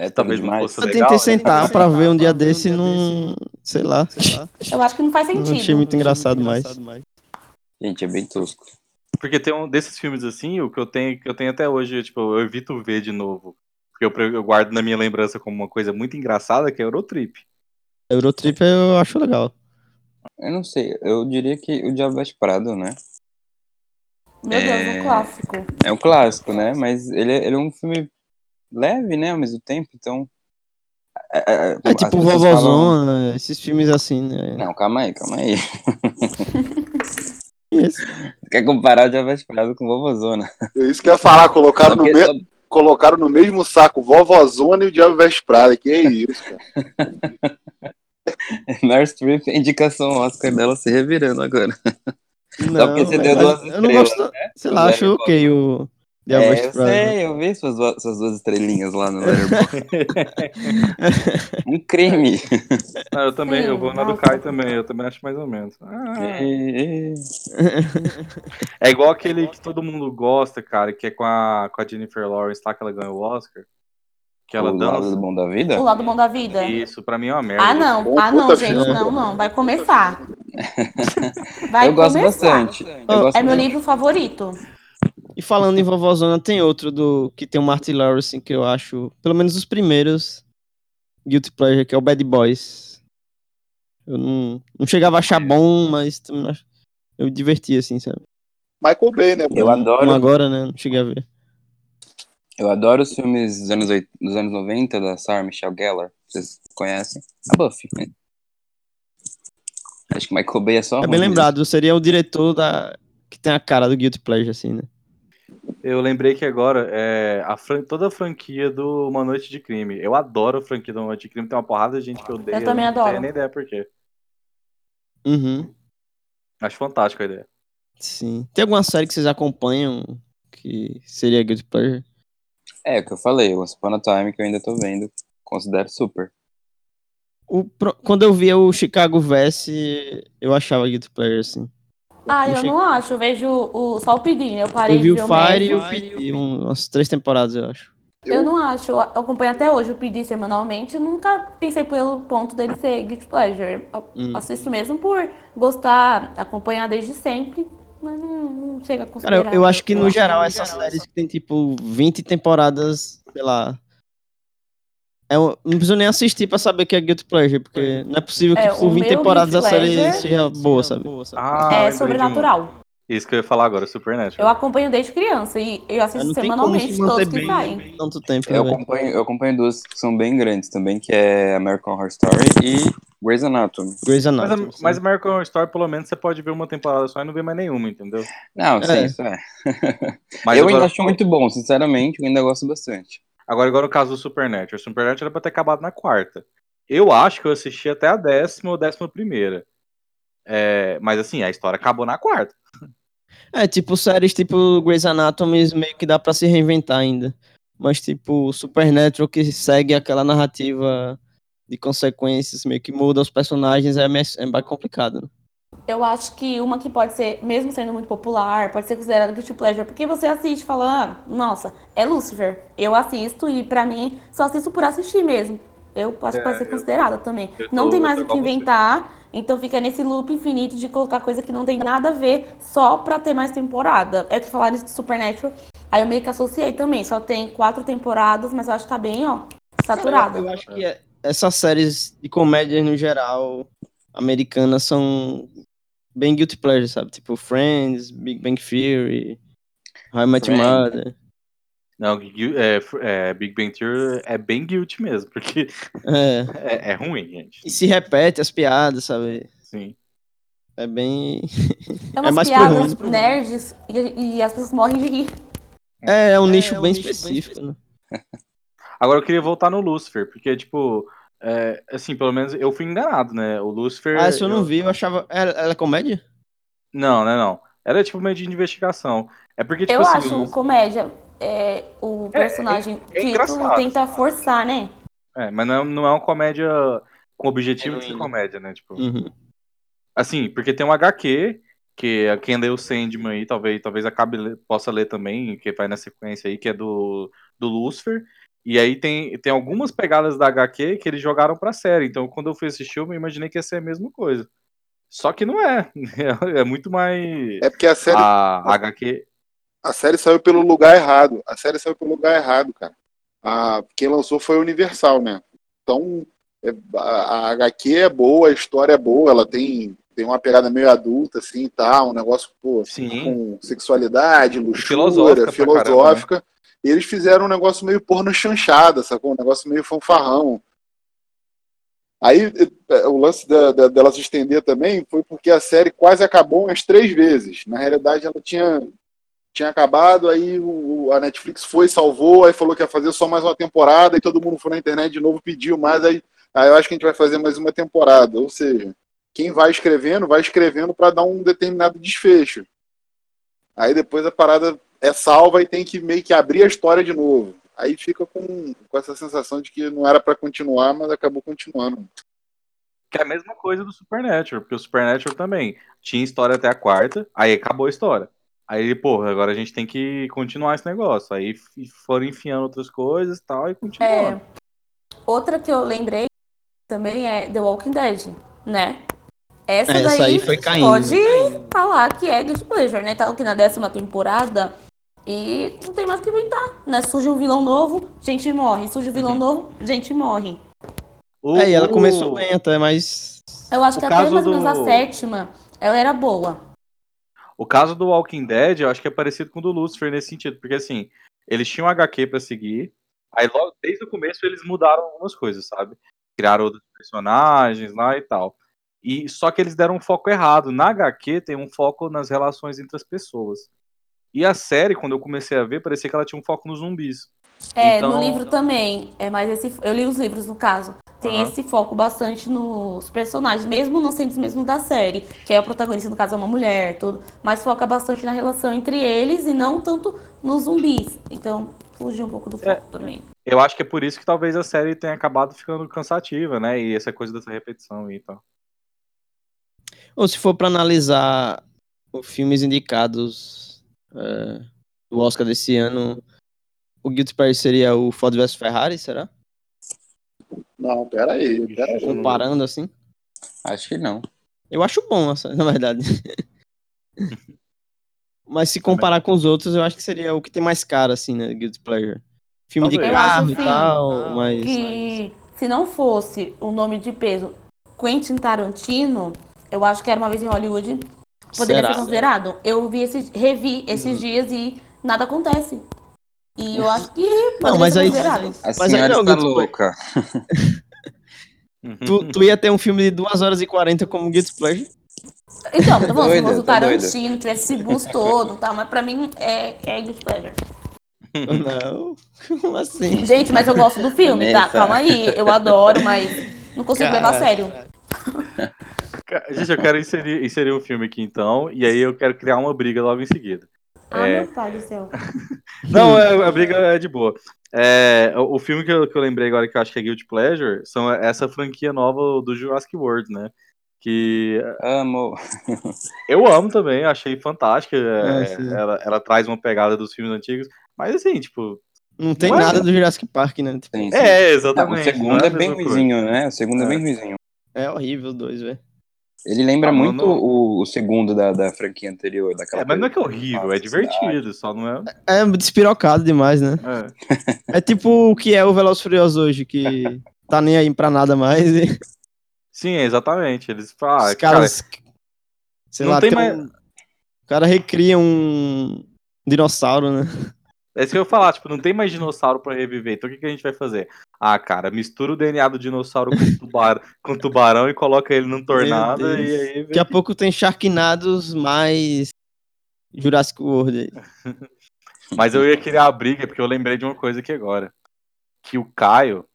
É Talvez não fosse Eu tentei né? sentar pra ver um dia desse e não. Sei lá. Eu acho que não faz Não sentido. achei muito engraçado mais. Gente, é bem tosco. Porque tem um desses filmes assim, o que eu tenho, que eu tenho até hoje, tipo, eu evito ver de novo. Porque eu, eu guardo na minha lembrança como uma coisa muito engraçada, que é Eurotrip. Eurotrip eu acho legal. Eu não sei, eu diria que o Diabo Veste Prado, né? Meu Deus, É. um clássico. É um clássico, né? Mas ele, é- ele é um filme leve, né? Ao mesmo tempo, então. É, é, É as tipo pessoas falam- Vovozona, esses filmes assim, né? Não, calma aí, calma aí. [LAUGHS] Esse- Quer comparar o Diabo Veste Prado com Vovozona? É isso que eu ia falar, colocaram no, Só me... que- colocaram no mesmo saco Vovozona e o Diabo Veste Prada. Que é isso, cara. [LAUGHS] Meryl Streep, a indicação Oscar dela se revirando agora. Não, porque você deu duas Eu não estrelas, gosto. Sei O lá, acho ok o é, eu sei, eu vi suas, duas- suas duas estrelinhas lá no Letterboxd. [LAUGHS] Um crime. Ah, eu também, Sim, eu vou na do. Kai também, eu também acho mais ou menos. Ah, e- é igual aquele que todo mundo gosta, cara, que é com a, com a Jennifer Lawrence lá que ela ganhou o Oscar. Que ela o lado dança. do bom da vida? O lado bom da vida. Isso, pra mim é uma merda. Ah, não. Bom, Ah, não, gente. Não, não. Vai começar. [LAUGHS] Vai eu gosto começar. bastante. Eu Oh, gosto É meu livro favorito. E falando em Vovozona, tem outro do que tem o Martin Lawrence que eu acho, pelo menos os primeiros, Guilty Pleasure, que é o Bad Boys. Eu não, não chegava a achar bom, mas eu me diverti, assim, sabe? Michael Bay, né? Eu adoro, Não agora, né? Não cheguei a ver. eu adoro os filmes dos anos, dos anos 90 da Sarah Michelle Gellar. Vocês conhecem? A Buffy, né? Acho que Michael Bay é só É bem mesmo. lembrado, seria o diretor da. que tem a cara do Guilty Pleasure, assim, né? Eu lembrei que agora é a fran- toda a franquia do Uma Noite de Crime. Eu adoro a franquia do Uma Noite de Crime. Tem uma porrada de gente que odeia. Eu também Não adoro. tenho nem ideia por quê. Uhum. Acho fantástica a ideia. Sim. Tem alguma série que vocês acompanham que seria Guilty Pleasure? É, o que eu falei, Once Upon a Time, que eu ainda tô vendo, considero super. O Quando eu via o Chicago Vs, eu achava Guilty Pleasure, assim. Ah, eu não acho. Eu vejo o, só o Pedrinho. Eu parei Eu vi de o Fire e o um- umas três temporadas, eu acho. Eu não acho. Eu acompanho até hoje o PD semanalmente. Eu nunca pensei pelo ponto dele ser Guilty Pleasure. Eu Hum. assisto mesmo por gostar, acompanhar desde sempre. Mas não, não chega a Cara, considerar. eu, eu acho que no geral essas séries que tem tipo 20 temporadas, sei lá. É não preciso nem assistir pra saber que é Guilty Pleasure, porque não é possível que É, por o 20 meu temporadas a série Pleasure- seja boa, sabe? Ah, É sobrenatural. Isso que eu ia falar agora, Eu Supernatural. acompanho desde criança e eu Mas assisto como semanalmente se todos que saem. bem tanto tempo, né, Eu velho? acompanho, eu acompanho duas que são bem grandes também, que é American Horror Story e Grey's Anatomy. Grey's Mas, Anatomy. a- sim. mas American Horror Story, pelo menos, você pode ver uma temporada só e não ver mais nenhuma, entendeu? Não, É. sim, isso é. Mas [LAUGHS] eu agora, ainda acho muito bom, sinceramente, eu ainda gosto bastante. Agora, agora no caso do Supernatural. Supernatural era pra ter acabado na quarta. Eu acho que eu assisti até a décima ou décima primeira. É, mas assim, a história acabou na quarta. [LAUGHS] É, tipo, séries tipo Grey's Anatomy meio que dá pra se reinventar ainda. Mas, tipo, Supernatural que segue aquela narrativa de consequências, meio que muda os personagens, é, é mais complicado. Né? Eu acho que uma que pode ser, mesmo sendo muito popular, pode ser considerada guilty pleasure, porque você assiste e fala, ah, nossa, é Lucifer. Eu assisto e pra mim só assisto por assistir mesmo. Eu acho que pode ser eu- considerada também. eu Não tô- tem mais o que você. inventar, então fica nesse loop infinito de colocar coisa que não tem nada a ver só pra ter mais temporada. É que falaram isso de Supernatural, aí eu meio que associei também. Só tem quatro temporadas, mas eu acho que tá bem, ó, saturada. Eu acho que é- essas séries de comédia no geral americanas são bem guilty pleasure, sabe? Tipo Friends, Big Bang Theory, How I Met Your. Mother. Não, é, é, Big Bang Theory é bem guilty mesmo, porque É, [LAUGHS] é, é ruim, gente. e se repete as piadas, sabe? Sim. É bem. [LAUGHS] É umas mais pro piadas ruim. nerds e, e as pessoas morrem de rir. É, é um nicho um bem nicho bem específico, né? Agora eu queria voltar no Lucifer, porque, tipo, é, assim, pelo menos eu fui enganado, né? O Lucifer. Ah, essa eu não vi, eu achava. Ela, ela é comédia? Não, né, não. Era tipo meio de investigação. É porque, tipo Eu assim. acho o- comédia. É, o personagem é Tito engraçado. tenta forçar, né? É, mas não é, não é uma comédia com objetivo de ser comédia, né? Tipo, Uhum. assim, porque tem um HQ, que é quem leu o Sandman aí, talvez, talvez acabe possa ler também, que vai na sequência aí, que é do, do Lucifer. E aí tem, tem algumas pegadas da HQ que eles jogaram pra série. Então, quando eu fui assistir, eu me imaginei que ia ser a mesma coisa. Só que não é. [LAUGHS] É, muito mais. É porque a série, A HQ. a série saiu pelo lugar errado. A série saiu pelo lugar errado, cara. A, quem lançou foi a Universal, né? Então, é- a, a HQ é boa, a história é boa, ela tem, tem uma pegada meio adulta, assim, e tal, um negócio, pô, Sim. com sexualidade, luxúria, Filosófica filosófica. E eles fizeram um negócio meio porno chanchada, sacou? Um negócio meio fanfarrão. Aí eh, o lance da- da- dela se estender também foi porque a série quase acabou umas três vezes. Na realidade, ela tinha, tinha acabado, aí o- a Netflix foi, salvou, aí falou que ia fazer só mais uma temporada, e todo mundo foi na internet de novo, pediu mais, aí, aí eu acho que a gente vai fazer mais uma temporada. Ou seja, quem vai escrevendo, vai escrevendo para dar um determinado desfecho. Aí depois a parada é salva e tem que meio que abrir a história de novo. Aí fica com, com essa sensação de que não era para continuar, mas acabou continuando. Que é a mesma coisa do Supernatural, porque o Supernatural também tinha história até a quarta, aí acabou a história. Aí, porra, agora a gente tem que continuar esse negócio. Aí foram enfiando outras coisas e tal, e continuando. É, outra que eu lembrei também é The Walking Dead, né? Essa, Essa daí aí foi caindo. pode falar que é Guilty Pleasure, né? Tá aqui na décima temporada e não tem mais o que inventar, né? Surge um vilão novo, gente morre. Surge um vilão novo, gente morre. O- É, e ela começou bem até, mas. Eu acho O que até mais ou menos a do- sétima, ela era boa. O caso do Walking Dead, eu acho que é parecido com o do Lucifer nesse sentido, porque assim, eles tinham HQ pra seguir, aí logo desde o começo eles mudaram algumas coisas, sabe? criaram outros personagens lá e tal. E só que eles deram um foco errado. Na HQ tem um foco nas relações entre as pessoas. E a série, quando eu comecei a ver, parecia que ela tinha um foco nos zumbis. É, Então- no livro também. É mais esse. Eu li os livros, no caso. Tem Aham. esse foco bastante nos personagens, mesmo não sendo os mesmos da série, que é a protagonista, no caso, é uma mulher, tudo. Mas foca bastante na relação entre eles e não tanto nos zumbis. Então, fugiu um pouco do foco também. Eu acho que é por isso que talvez a série tenha acabado ficando cansativa, né? E essa coisa dessa repetição e tal. Ou se for pra analisar os filmes indicados é, do Oscar desse ano, o Guilty Pleasure seria o Ford vs Ferrari, será? Não, pera aí, pera aí. Comparando assim. Acho que não. Eu acho bom, [LAUGHS] na verdade. Mas se comparar com os outros, eu acho que seria o que tem mais cara, assim, né? Guilty Pleasure. Filme de. Eu carro e sim. tal, mas... Que se não fosse o nome de peso Quentin Tarantino, eu acho que era uma vez em Hollywood, poderia Será? ser considerado. Eu vi esses, revi esses dias e nada acontece. E eu acho que poderia mas ser aí- considerado. A Mas aí não, Guilty Pleasure. louca. [LAUGHS] Tu, tu ia ter um filme de 2 horas e 40 como Guilty Pleasure? Então, falando, se Doida, fosse o tá. Tarantino, tivesse esse bus todo e tal, mas pra mim é, é Guilty Pleasure. Não. [LAUGHS] Como assim? Gente, mas eu gosto do filme, tá? Calma aí, eu adoro, mas não consigo levar a sério. Gente, eu quero inserir, inserir um filme aqui então, e aí eu quero criar uma briga logo em seguida. Ah, É. meu pai do céu. [LAUGHS] Não, é- a briga é de boa. É, o o filme que eu, que eu lembrei agora que eu acho que é Guilty Pleasure são essa franquia nova do Jurassic World, né? Que Amo. [LAUGHS] eu amo também, achei fantástica. é, É, ela, ela traz uma pegada dos filmes antigos, mas assim, tipo. Não tem Não é? nada do Jurassic Park, né? Tipo, Sim, sim. É, Não, exatamente. o segundo não é a bem coisa. ruizinho, né? O segundo é, É. bem ruizinho. É horrível os dois, velho. Ele lembra Ah, muito mano. o, o segundo da, da franquia anterior. Daquela É, mas não é que é horrível, é divertido, só não é. É despirocado demais, né? é. É tipo o que é o Veloz Furioso hoje, que [LAUGHS] tá nem aí pra nada mais. E Sim, exatamente. Eles falam, os ah, cara, caras. sei não lá, tem tem mais- um- o cara recria um dinossauro, né? É isso que eu ia falar, tipo, não tem mais dinossauro pra reviver. Então o que, que a gente vai fazer? Ah, cara, mistura o DNA do dinossauro com, tubar... com tubarão e coloca ele num tornado e aí. Daqui a pouco tem Sharknados mais Jurassic World aí. [LAUGHS] Mas eu ia criar a briga porque eu lembrei de uma coisa aqui agora. Que o Caio,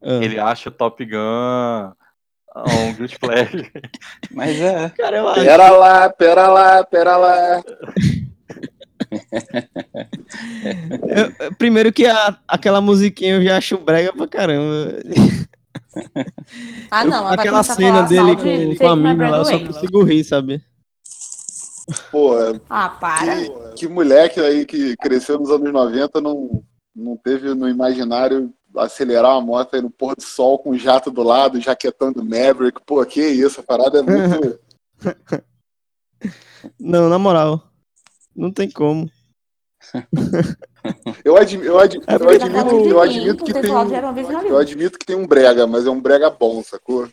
Ah. ele acha o Top Gun um Guilty Pleasure. Mas é. Cara, eu acho. Pera lá, pera lá, pera lá. Eu- eu- primeiro que a- aquela musiquinha eu já acho brega pra caramba. Ah, não, vai aquela cena dele mal de com, com a mina lá, eu só consigo rir, sabe? Pô, Ah, para. que, que moleque aí que cresceu nos anos 90 não, não teve no imaginário acelerar uma moto aí no pôr do sol com um jato do lado, jaquetão do Maverick. Pô, que isso, a parada é muito. [LAUGHS] Não, na moral. Não tem como. [LAUGHS] Eu, admi- eu, admi- É eu porque admito, eu admito que tem um, eu admito que tem um brega, mas é um brega bom, sacou?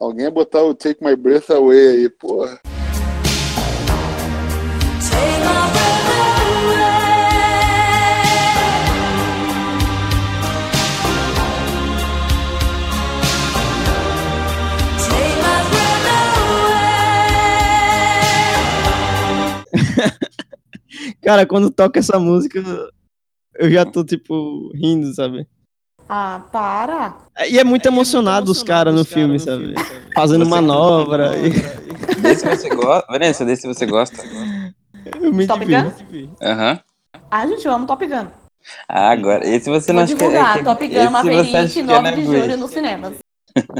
Alguém ia botar o Take My Breath Away aí, porra. Cara, quando toca essa música, eu já tô, tipo, rindo, sabe? Ah, para. E é muito emocionado os caras no filme, sabe? Fazendo manobra. E... Desse você gosta. Vanessa, desse você gosta. Eu me Top divirto. Aham. Ah, gente, eu amo Top Gun. Ah, agora. Esse você não Vou acha que é. Top Gun você Maverick, acha que é 9 de julho nos cinemas.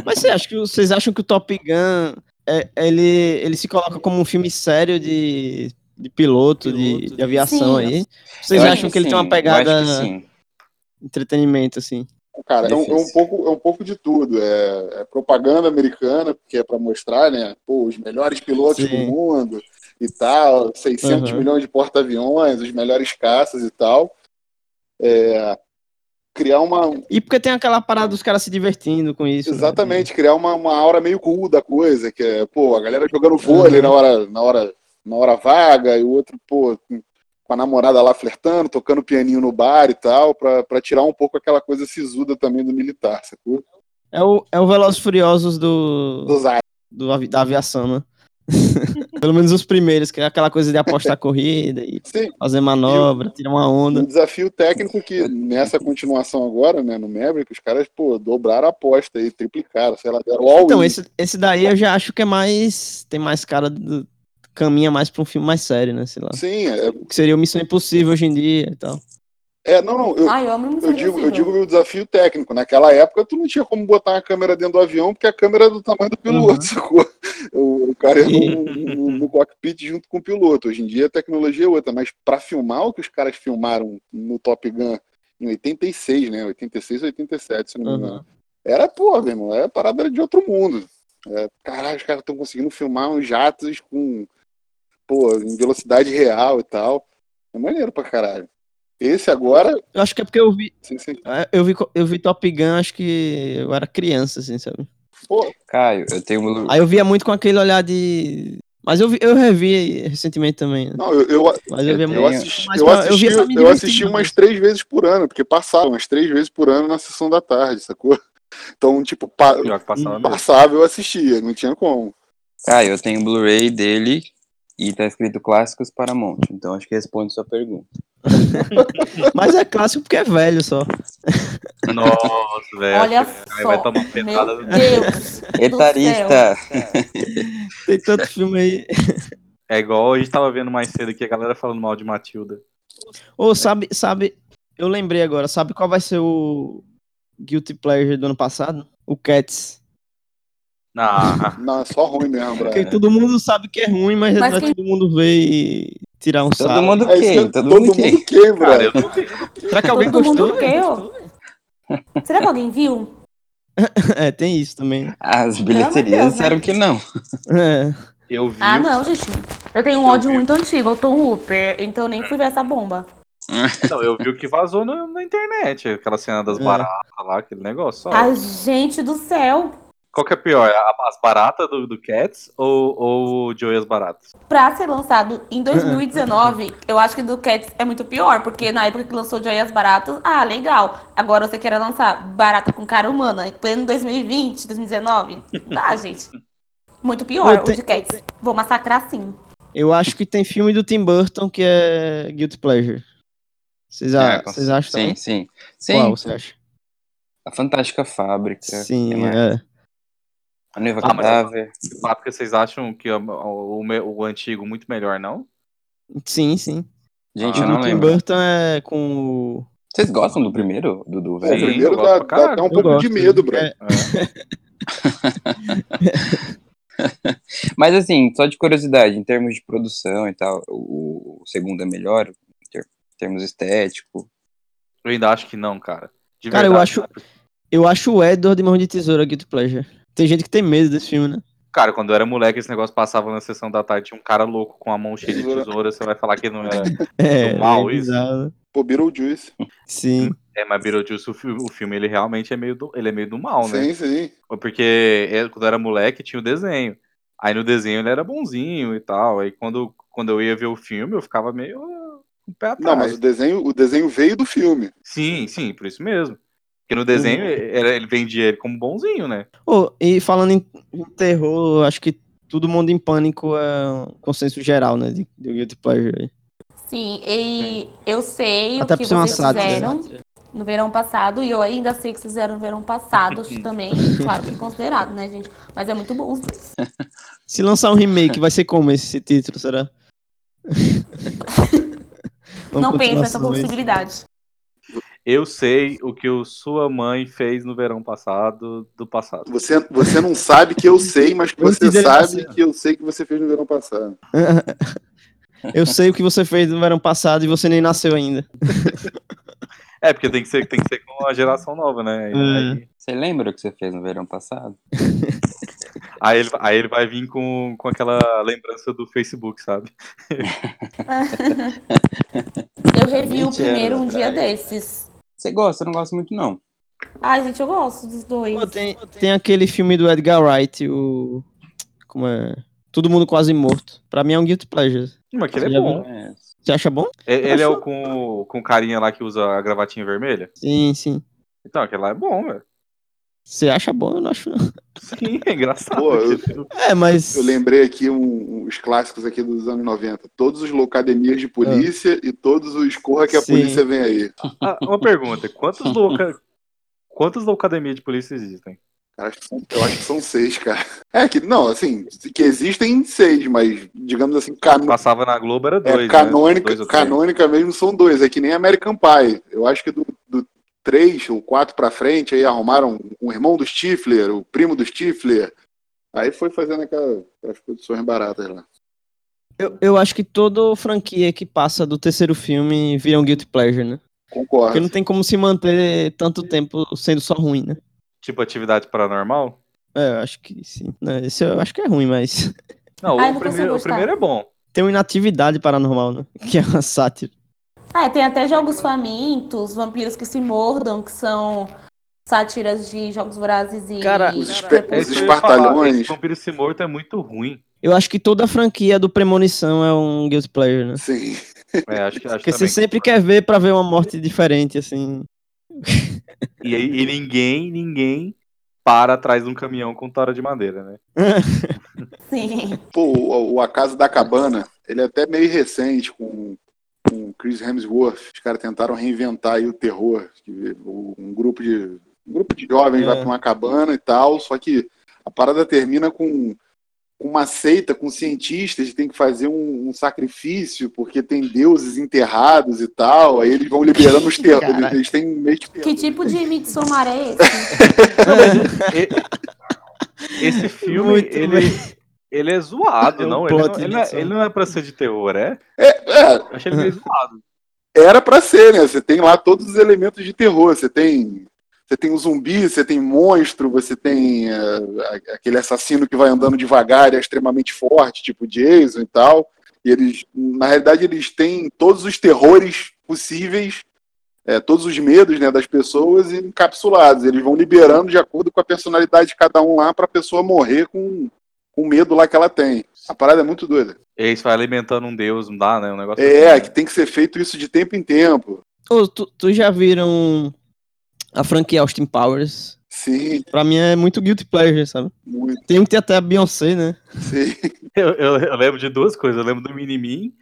Mas você acha que, vocês acham que o Top Gun é, ele, ele se coloca como um filme sério de, de piloto, de, de aviação Sim. aí? Vocês Eu acho acham que ele tem uma sim, pegada que sim. entretenimento, assim? Cara, é um, é um pouco, é um pouco de tudo. É, é propaganda americana, porque é para mostrar, né? Pô, os melhores pilotos Sim. do mundo e tal, 600 Uhum. milhões de porta-aviões, os melhores caças e tal. É, criar uma. E porque tem aquela parada dos caras se divertindo com isso. né? Exatamente, criar uma, uma aura meio cool da coisa, que é, pô, a galera jogando vôlei Uhum. na, hora, na, hora, na hora vaga, e o outro, pô, com, a namorada lá flertando, tocando pianinho no bar e tal, pra, pra tirar um pouco aquela coisa sisuda também do militar, sacou? É o, é o Velozes e Furiosos do, Dos do da aviação, né? [LAUGHS] Pelo menos os primeiros, que é aquela coisa de apostar [LAUGHS] corrida e Sim, fazer manobra, tirar uma um onda. desafio técnico que nessa continuação agora, né, no Maverick, os caras, pô, dobraram a aposta e triplicaram, sei lá, deram all Então, esse, esse daí eu já acho que é mais. Tem mais cara do. Caminha mais pra um filme mais sério, né? Sei lá. Sim, é, Que seria o Missão Impossível hoje em dia e tal. é não, não, eu, Ai, eu amo eu digo, eu digo o desafio técnico. Naquela época, tu não tinha como botar uma câmera dentro do avião, porque a câmera é do tamanho do piloto, [LAUGHS] sacou? O, o cara ia no, no- no cockpit junto com o piloto. Hoje em dia a tecnologia é outra, mas para filmar o que os caras filmaram no Top Gun em 86, né? 86 ou 87, se não me engano. Uhum. Era, pô, meu irmão, era parada era de outro mundo. É, caralho, os caras estão conseguindo filmar uns jatos com, pô, em velocidade real e tal. É maneiro pra caralho. Esse agora, Eu acho que é porque eu vi. sim, sim. Eu vi, eu vi Top Gun, acho que eu era criança, assim, sabe? Pô, Caio, eu tenho um. Aí eu via muito com aquele olhar de. Mas eu, vi, eu revi recentemente também, né? não, eu, eu, Mas eu via Eu muito. eu tenho- assisti, Mas eu pra- eu assisti, eu assisti umas três vezes por ano, porque passava umas três vezes por ano na sessão da tarde, sacou? Então, tipo, pa- passava passava eu assistia, não tinha como. Caio, eu tenho o Blu-ray dele e tá escrito Clássicos Paramount. Então acho que responde sua pergunta. [LAUGHS] Mas é clássico porque é velho só. Nossa, velho. Olha Aí vai só. tomar uma Meu. Deus. Etarista! [LAUGHS] Tem tanto filme aí. É igual a gente tava vendo mais cedo aqui, a galera falando mal de Matilda. Ô, sabe, sabe, eu lembrei agora, sabe qual vai ser o Guilty Pleasure do ano passado? O Cats. Ah, [LAUGHS] Não, é só ruim mesmo, Porque brother. todo mundo sabe que é ruim, mas, Mas quem- todo mundo ver e tirar um Todo sarro. mundo É isso quem? que- Todo, todo mundo quem? mundo quem, eu não [LAUGHS] vi. Será que alguém Todo gostou? mundo quê, ó? Será que alguém viu? [LAUGHS] É, tem isso também. As bilheterias de disseram que não. É. Eu vi. Ah, não, gente. Eu tenho um Eu ódio vi. muito antigo ao Tom Hooper, então eu nem fui ver essa bomba. Não, eu vi o que vazou na, na internet. Aquela cena das É. baratas lá, aquele negócio. Ai, gente do céu. Qual que é pior? As baratas do, do Cats ou, ou o Joey as baratas? Pra ser lançado em [LAUGHS] 2019, eu acho que do Cats é muito pior, porque na época que lançou Joy e as Baratas, ah, legal. Agora você quer lançar barata com cara humana em pleno 2020, 2019? Dá, gente. Muito pior Eu o de Cats. Vou massacrar sim. Eu acho que tem filme do Tim Burton que é Guilty Pleasure. Vocês, a- É, vocês acham Sim, também? sim. Sim, Qual você acha? a Fantástica Fábrica. Sim, mais? é. A Noiva Ah, mas- Cadáver. Ah, porque vocês acham que o, o, o antigo muito melhor, não? Sim, sim. Gente, Ah, eu o não do Tim lembro. Burton é com o. Vocês gostam do primeiro? O velho? Sim, primeiro eu gosto dá, dá até um Eu pouco de gosto. medo, brother. É, [LAUGHS] Mas assim, só de curiosidade, em termos de produção e tal, o, o segundo é melhor, em ter- em termos estéticos. Eu ainda acho que não, cara. De Cara, eu verdade. acho- eu acho o Edward de Mão de Tesoura Guilty Pleasure. Tem gente que tem medo desse filme, né? Cara, quando eu era moleque, esse negócio passava na sessão da tarde, tinha um cara louco com a mão cheia de Tesoura. você vai falar que não [LAUGHS] era. É, mal é isso. Pô, Beetlejuice. Sim. É, mas Beetlejuice, o fi- o filme, ele realmente é meio do, ele é meio do mal, né? Sim, sim. Porque é, quando eu era moleque, tinha o desenho. Aí no desenho ele era bonzinho e tal. Aí quando, quando eu ia ver o filme, eu ficava meio com o pé atrás. Não, mas o desenho, o desenho veio do filme. Sim, sim, por isso mesmo. Porque no desenho ele, ele vendia ele como bonzinho, né? Ô, e falando em, terror, acho que todo mundo em pânico é um consenso geral, né? De, de Guilty Pleasure. Sim, e eu sei Até o que vocês sátira. fizeram no verão passado, e eu ainda sei que vocês fizeram no verão passado [LAUGHS] também, claro que considerado, né, gente? Mas é muito bom. [LAUGHS] Se lançar um remake, vai ser como esse título, será? [LAUGHS] Não penso nessa possibilidade. Eu sei o que o sua mãe fez no verão passado do passado. Você, você não sabe que eu sei, mas que você sabe nascer. que eu sei que você fez no verão passado. [LAUGHS] Eu sei o que você fez no verão passado e você nem nasceu ainda. [LAUGHS] É, porque tem que ser, tem que ser com a geração nova, né? É. Aí, Você lembra o que você fez no verão passado? [LAUGHS] aí ele, aí ele vai vir com, com aquela lembrança do Facebook, sabe? Eu revi o 20 primeiro um dia desses. Você gosta? Eu não gosto muito, não. Ai, gente, eu gosto dos dois. Pô, tem, tem aquele filme do Edgar Wright, o. Como é? Todo mundo quase morto. Pra mim é um Guilty Pleasure. Mas aquele Você é bom. É. Você acha bom? E- Ele é o com, com o carinha lá que usa a gravatinha vermelha? Sim, sim. Então, aquele lá é bom, velho. Você acha bom? Eu não acho, não. Sim, é engraçado. Pô, eu- É, mas. Eu lembrei aqui um- uns clássicos aqui dos anos 90. Todos os loucademias de polícia e todos os corra que a Sim. polícia vem aí. ah, uma pergunta: quantos [LAUGHS] louca... quantas loucademias de polícia existem? Cara, eu acho que são seis, cara. É que, não, assim, que existem seis, mas, digamos assim, cano... Passava na Globo era dois. é, né? canônica, Dois ou três. canônica mesmo são dois. É que nem American Pie. Eu acho que do três ou quatro pra frente, aí arrumaram um irmão do Stifler, o primo do Stifler. Aí foi fazendo aquela- aquelas produções baratas lá. Eu, eu acho que toda franquia que passa do terceiro filme vira um Guilty Pleasure, né? Concordo. Porque não tem como se manter tanto tempo sendo só ruim, né? Tipo atividade paranormal? É, eu acho que sim. Não, esse eu acho que é ruim, mas. Não, Ai, o, não primeiro, o primeiro é bom. Tem uma inatividade paranormal, né? [LAUGHS] Que é uma sátira. Ah, tem até jogos famintos, vampiros que se mordam, que são sátiras de jogos vorazes e. Cara, Os, e É Crepúsculo. os espartalhões. Vampiro se morto é muito ruim. Eu acho que toda a franquia do Premonição é um Guilty Pleasure, né? Sim. É, acho, que- acho Porque você sempre quer ver pra ver uma morte diferente, assim. E, e ninguém, ninguém para atrás de um caminhão com tora de madeira, né? [LAUGHS] Sim. Pô, o, o A Casa da Cabana, ele é até meio recente com Chris Hemsworth. Os caras tentaram reinventar aí o terror. Um grupo de, um grupo de jovens É. vai pra uma cabana e tal, só que a parada termina com uma seita, com cientistas que tem que fazer um, um sacrifício porque tem deuses enterrados e tal. Aí eles vão liberando os. Caralho. Eles, eles têm meio que Que tipo de Midsommar é esse? [LAUGHS] E- Esse filme, Muito ele, bem. Ele é zoado, É um não? Ele não, ele, não é, disso. ele não é pra ser de terror, é? É, Eu achei ele meio zoado. era pra ser, né? Você tem lá todos os elementos de terror. Você tem, você tem o zumbi, você tem monstro, você tem a- aquele assassino que vai andando devagar e é extremamente forte, tipo Jason e tal. E eles, na realidade, eles têm todos os terrores possíveis, eh, todos os medos né, das pessoas encapsulados. Eles vão liberando de acordo com a personalidade de cada um lá pra pessoa morrer com o medo lá que ela tem. A parada é muito doida. E aí você vai alimentando um deus, não dá, né? Um negócio É, assim, que tem que ser feito isso de tempo em tempo. Ô, tu, tu já viram a franquia Austin Powers? Sim, Pra mim é muito Guilty Pleasure, sabe? muito. Tem que tem até a Beyoncé, né? Sim. [LAUGHS] Eu, eu, eu lembro de duas coisas. Eu lembro do Minimin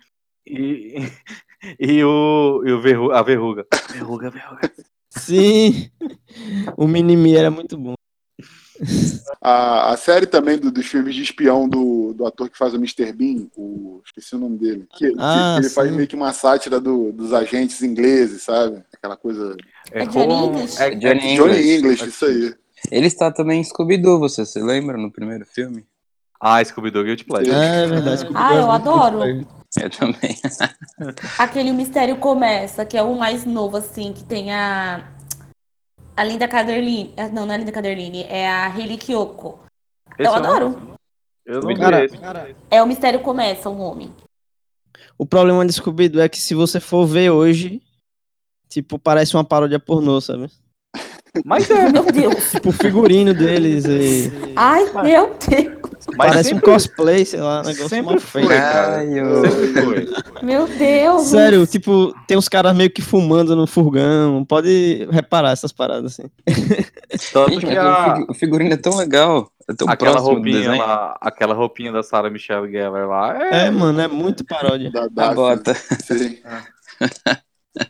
e, [LAUGHS] e, o, e o verru, a verruga. Verruga, verruga. Sim. o Minimi era muito bom. A, a série também do- dos filmes de espião do, do ator que faz o Mr. Bean, o, esqueci o nome dele. Que, Ah, que ele faz meio que uma sátira do- dos agentes ingleses, sabe? Aquela coisa. É Johnny Home- English? É, Johnny é- Johnny English. English, isso aí. Ele está também em Scooby-Doo, você se lembra no primeiro filme? Ah, Scooby-Doo Guilty Pleasure. É verdade. Ah, eu adoro. Eu também. [LAUGHS] Aquele Mistério Começa, que é o mais novo, assim, que tem a. A Linda Caderline. ah, Não, não é a Linda Caderline, é a. Esse Eu não- adoro. Eu não Cara, esse. É o Mistério Começa, o nome. O problema de Scooby-Doo é que se você for ver hoje, tipo, parece uma paródia pornô, sabe? Mas é. [LAUGHS] Meu Deus. Tipo, o figurino deles e... Ai, meu Deus. Mas parece sempre, um cosplay, sei lá, um negócio sempre mal foi, cara. Ai, eu- Sempre foi. Meu Deus. Sério, tipo, tem uns caras meio que fumando no furgão, pode reparar essas paradas assim. Tanto Gente, que mas a, o figu- o figurino é tão legal. É tão aquela roupinha lá, aquela roupinha da Sarah Michelle Gellar lá é. É, mano, é muito paródia. Da, A da, bota. Sim. [LAUGHS]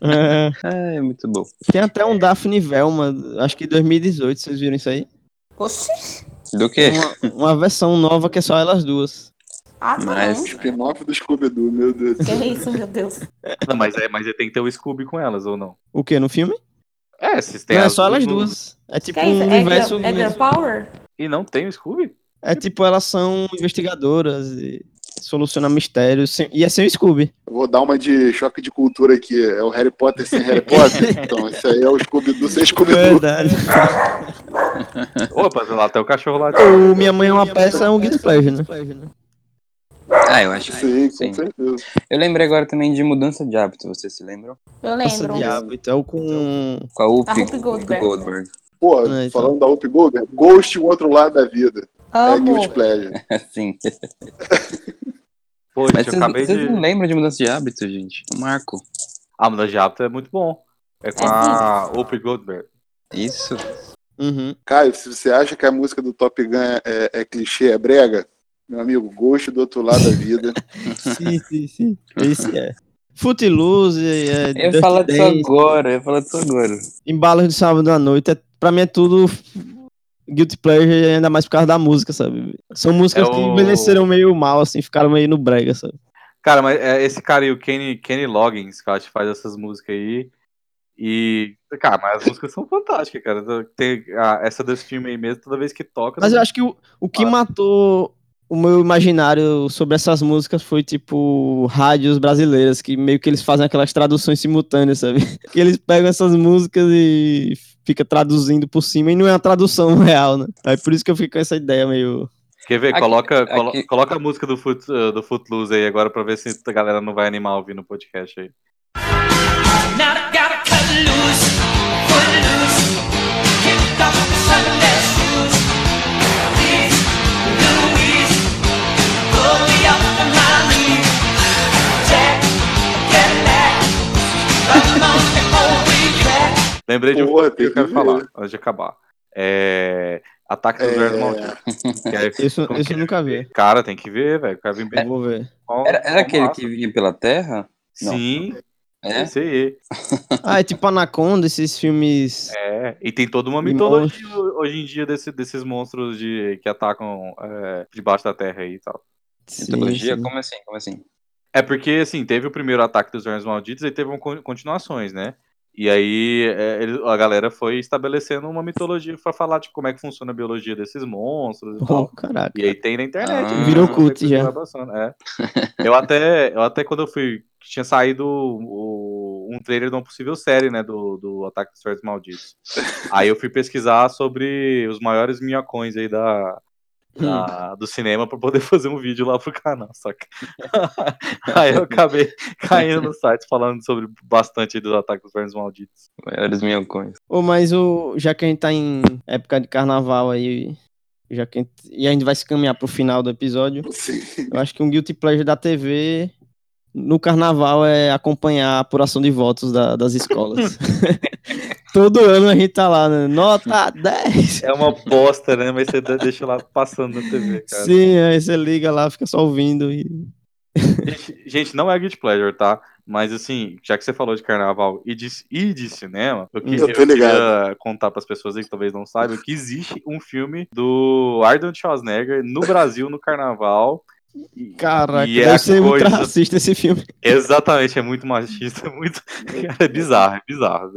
É, Ah, é muito bom. tem até um Daphne Velma, acho que 2018, vocês viram isso aí? Oxi. Do quê? Uma, uma versão nova que é só elas duas. Ah, não. Mas- Spin-off do Scooby-Doo, meu Deus. Que é isso, meu Deus. Não, mas é, mas tem que ter o Scooby com elas, ou não? O que, no filme? É, se tem Não, é as só elas no- duas. É tipo é um É universo... É Girl Power? E não tem o Scooby? É tipo, elas são investigadoras e solucionam mistérios. sem- E é sem o Scooby. Eu vou dar uma de choque de cultura aqui. É o Harry Potter sem Harry Potter. [LAUGHS] Então, esse aí é o Scooby-Doo sem Scooby-Doo. Verdade. [LAUGHS] Opa, lá tem o cachorro lá. o Minha Mãe é uma peça é um Guilty Pleasure, né? Ah, eu acho que Sim, sim. com certeza. Eu lembrei agora também de Mudança de Hábito, vocês se lembram? Eu lembro. diabo. Então, com... Com a Whoopi Goldberg. Goldberg. Pô, Ah, então. falando da Whoopi Goldberg, Ghost, o outro lado da vida. É Amo. Guilty Pleasure. [LAUGHS] Assim. Pô, Mas vocês, acabei vocês de. não lembram de mudança de hábito, gente? O Marco. A mudança de hábito é muito bom. É com É a Oprah Goldberg. Isso. Uhum. Caio, se você acha que a música do Top Gun é, é- é clichê, é brega, meu amigo, gosto do outro lado da vida. [LAUGHS] Sim, sim, sim. Esse é. Footloose, é, Eu ia falar disso agora, eu ia falar disso agora. Embalos de sábado à noite. É, pra mim é tudo guilty pleasure, ainda mais por causa da música, sabe? São músicas É que o- envelheceram meio mal, assim, ficaram meio no brega, sabe? Cara, mas é esse cara aí, o Kenny, Kenny Loggins, que eu acho que faz essas músicas aí. E, cara, mas as músicas são fantásticas, cara. Tem a- essa desse filme aí mesmo, toda vez que toca. Mas eu acho que o, o que matou o meu imaginário sobre essas músicas foi, tipo, rádios brasileiras, que meio que eles fazem aquelas traduções simultâneas, sabe? [LAUGHS] Que eles pegam essas músicas e fica traduzindo por cima, e não é uma tradução [LAUGHS] real, né? Aí por isso que eu fico com essa ideia meio... Quer ver? Aqui- coloca, colo- aqui- coloca a música do, Foot, uh, do Footloose aí agora pra ver se a galera não vai animar ouvindo o podcast aí. Now I gotta cut loose, Lembrei de um Porra, que eu quero que falar, ver. antes de acabar. É. Ataque dos É. Verdes Malditos. É- [LAUGHS] Isso, como isso que eu é? nunca vi. Cara, tem que ver, velho. Kevin Eu Bacon. vou ver. Era, era aquele que vinha pela Terra? Não. Sim, É? esse aí. [LAUGHS] Ah, é tipo Anaconda, esses filmes... É, e tem toda uma mitologia hoje em dia desse- desses monstros de, que atacam é, debaixo da terra aí e tal. Sim, Mitologia? sim. Como assim? Como assim? É porque, assim, teve o primeiro ataque dos Vermes Malditos e teve um con- continuações, né? E aí é, a galera foi estabelecendo uma mitologia pra falar de como é que funciona a biologia desses monstros e Oh, tal. caraca. E aí tem na internet. Ah. né? Virou Você cult vai já. É. Eu até, eu até quando eu fui, tinha saído o- um trailer de uma possível série, né, do, do Ataque dos Verdes Malditos. Aí eu fui pesquisar sobre os maiores minhocões aí da, da- do cinema pra poder [LAUGHS] fazer um vídeo lá pro canal, saca? [LAUGHS] aí eu acabei caindo no site falando sobre bastante do Ataque dos Verdes Malditos. Maiores minhocões. Ô, mas o, já que a gente tá em época de carnaval aí, já que a gente, e a gente vai se caminhar pro final do episódio, Sim. eu acho que um guilty pleasure da TV no carnaval é acompanhar a apuração de votos da- das escolas. [LAUGHS] Todo ano a gente tá lá, né? Nota 10! É uma bosta, né? Mas você deixa lá passando na TV, cara. Sim, aí você liga lá, fica só ouvindo e... Gente, gente, não é Guilty Pleasure, tá? Mas assim, já que você falou de carnaval e de, e de cinema, eu, que, Eu eu queria contar pras pessoas aí que talvez não saibam que existe um filme do Arnold Schwarzenegger no Brasil no carnaval. Caraca, e é deve a ser muito coisa- racista esse filme. Exatamente, é muito machista, é muito. [LAUGHS] Cara, é bizarro, é bizarro.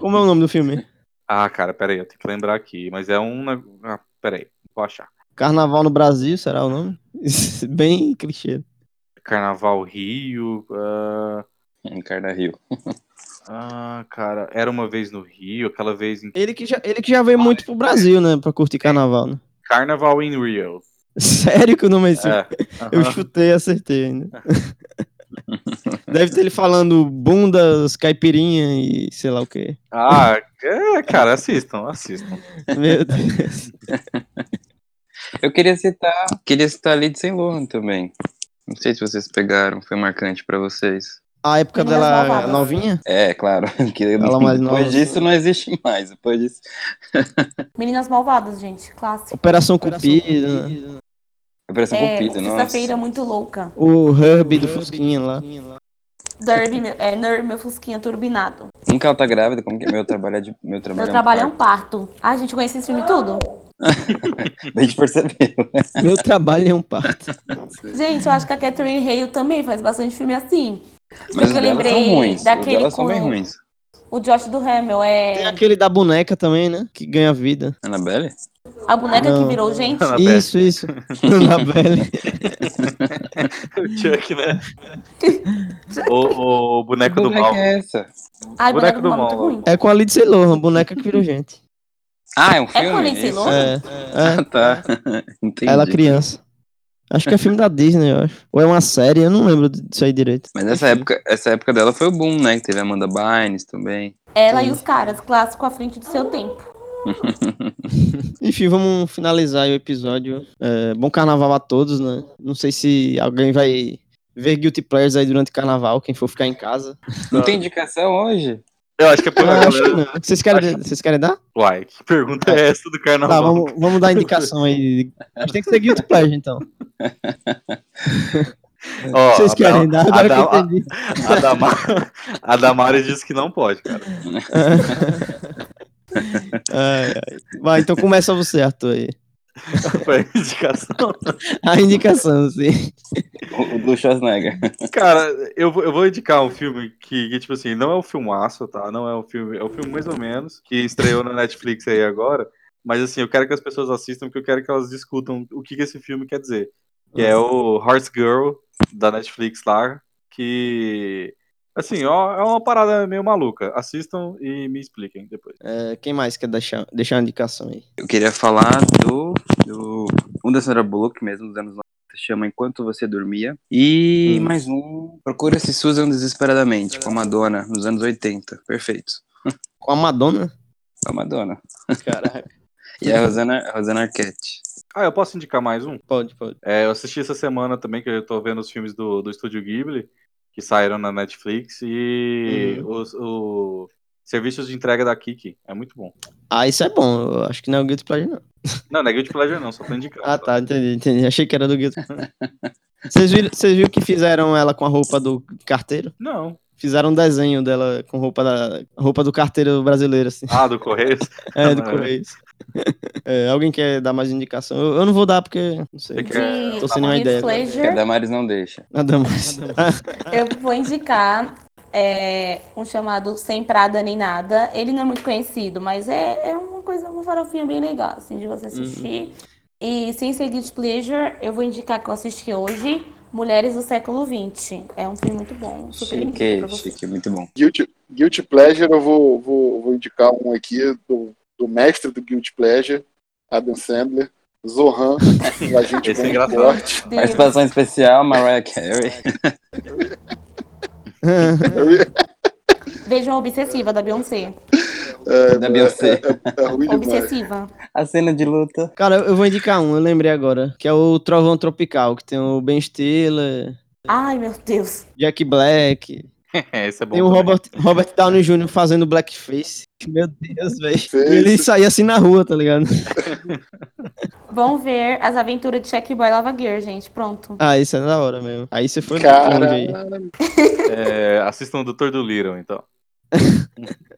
Como é o nome do filme? Ah, cara, peraí, eu tenho que lembrar aqui. Mas é um. Ah, peraí, vou achar. Carnaval no Brasil, será o nome? [LAUGHS] Bem clichê. Carnaval Rio. ah, Encarna Rio. [LAUGHS] Ah, cara, era uma vez no Rio, aquela vez em Ele que já, ele que já veio muito pro Brasil, né? Pra curtir carnaval, né? Carnaval in Rio. Sério que o nome é esse? É. Eu aham. chutei e acertei ainda. [LAUGHS] Deve ter ele falando bundas, caipirinha e sei lá o que. Ah, é, cara, assistam, assistam. Meu Deus. [LAUGHS] Eu queria citar, queria citar Lady Sem Lohan também. Não sei se vocês pegaram, foi marcante pra vocês. A época dela Malvadas. novinha? É, claro. [LAUGHS] Que Ela mais nova. depois disso não existe mais. Depois disso. Meninas Malvadas, gente. Clássico. Operação Cupido, né? Operação É, Cupido, nossa. sexta-feira muito louca. O Herbie do Fusquinha lá. Derby, é, Ner, meu fusquinha turbinado. Que ela tá grávida? Como que meu trabalho é de meu trabalho Meu trabalho é um parto. parto. Ai, gente, conhece esse filme tudo? [LAUGHS] A gente percebeu. Meu trabalho é um parto. Gente, eu acho que a Catherine Hale também faz bastante filme assim. Mas eu delas são lembrei ruins. Os daquele delas são com bem ruins. O Josh do Hamel. Tem É aquele da boneca também, né? Que ganha vida. Annabelle? a boneca Não. que virou gente. Annabelle. Isso, isso. [LAUGHS] Annabelle. [LAUGHS] O Chuck, né? o, o boneco Que do boneca mal. é essa? Ai, Boneco boneca do do mal é muito mal. ruim. É com a Lindsay Lohan, boneca que virou gente. Ah, é um É filme? com a Lindsay. Lohan? É, é. Ah, tá. [LAUGHS] Entendi. Ela criança. Acho que é filme da Disney, eu acho. Ou é uma série, eu não lembro disso aí direito. Mas essa época, essa época dela foi o boom, né? Que teve a Amanda Bynes também. Ela e os caras, clássico à frente do seu tempo. [LAUGHS] Enfim, vamos finalizar aí o episódio. É, bom carnaval a todos, né? Não sei se alguém vai ver Guilty Pleasures aí durante o carnaval, quem for ficar em casa. Não tem indicação hoje? Eu acho que é por Ah, acho que galera. Vocês querem, vocês querem dar? Uai, que pergunta é essa do Tá, carnaval? vamos, vamos dar indicação aí. A gente tem que ser Guilty Pleasure, então. Vocês a querem dar? Agora que eu a Dam- entendi. A, Damar... a disse que não pode, cara. [LAUGHS] Ai, ai. Vai, então começa você, Arthur, aí. [LAUGHS] Foi a indicação. A indicação, sim. O, o do Schwarzenegger. Cara, eu, vou- eu vou indicar um filme que, que, tipo assim, não é um filmaço, tá? Não é um filme, é um filme mais ou menos, que estreou na Netflix aí agora. Mas assim, eu quero que as pessoas assistam, porque eu quero que elas discutam o que, que esse filme quer dizer. Que é o Horse Girl, da Netflix lá, que. Assim, ó, é uma parada meio maluca. Assistam e me expliquem depois. É, quem mais quer deixar, deixar uma indicação aí? Eu queria falar do, do um da Sandra Bullock mesmo, dos anos 90, chama Enquanto Você Dormia. E Hum. mais um, Procura-se Susan Desesperadamente, com a Madonna, nos anos 80. Perfeito. [LAUGHS] Com a Madonna? Com a Madonna. Caraca. [LAUGHS] E a Rosana, a Rosana Arquette. Ah, eu posso indicar mais um? Pode, pode. É, eu assisti essa semana também, que eu tô vendo os filmes do, do Estúdio Ghibli, que saíram na Netflix, e os, o serviços de entrega da Kiki. É muito bom. Ah, isso é bom. Eu acho que não é o Guilty Pleasure, não. Não, não é Guilty Pleasure não, só tô indicando. Ah, tá, entendi, entendi. Achei que era do Guilty Vocês viram, vocês viram que fizeram ela com a roupa do carteiro? Não. Fizeram um desenho dela com roupa da roupa do carteiro brasileiro, assim. Ah, do Correios? [LAUGHS] É, do Correios. [LAUGHS] É, alguém quer dar mais indicação? Eu, eu não vou dar porque, não sei. De Tô sem nenhuma ideia. Que a Pleasure, Damares não deixa. Nada mais. [LAUGHS] eu vou indicar é, um chamado Sem Prada Nem Nada. Ele não é muito conhecido, mas é, é uma coisa, uma farofinha bem legal, assim, de você assistir. E sem ser Guilty Pleasure, eu vou indicar que eu assisti hoje, Mulheres do Século XX. É um filme muito bom, super Chique, chique, muito bom. Guilty, Guilty Pleasure, eu vou, vou, vou indicar um aqui do, do mestre do Guilty Pleasure, Adam Sandler, Zohan, o agente Esse é bom engraçado. forte. [LAUGHS] Participação especial, Mariah Carey. Vejam a Obsessiva, da Beyoncé. É, Da Beyoncé. é, é ruim demais. Obsessiva. A cena de luta. Cara, eu eu vou indicar um, eu lembrei agora, que é o Trovão Tropical, que tem o Ben Stiller, Ai, meu Deus. Jack Black, [LAUGHS] Esse é bom tem o. Robert, Robert Downey Jr. fazendo blackface. Meu Deus, velho. Ele saía assim na rua, tá ligado? [LAUGHS] Vão ver as aventuras de Check Boy Lava Gear, gente. Pronto. Ah, isso é da hora mesmo. Aí você foi longe Cara, aí. É, assistam o Dr. do Little, então. [LAUGHS]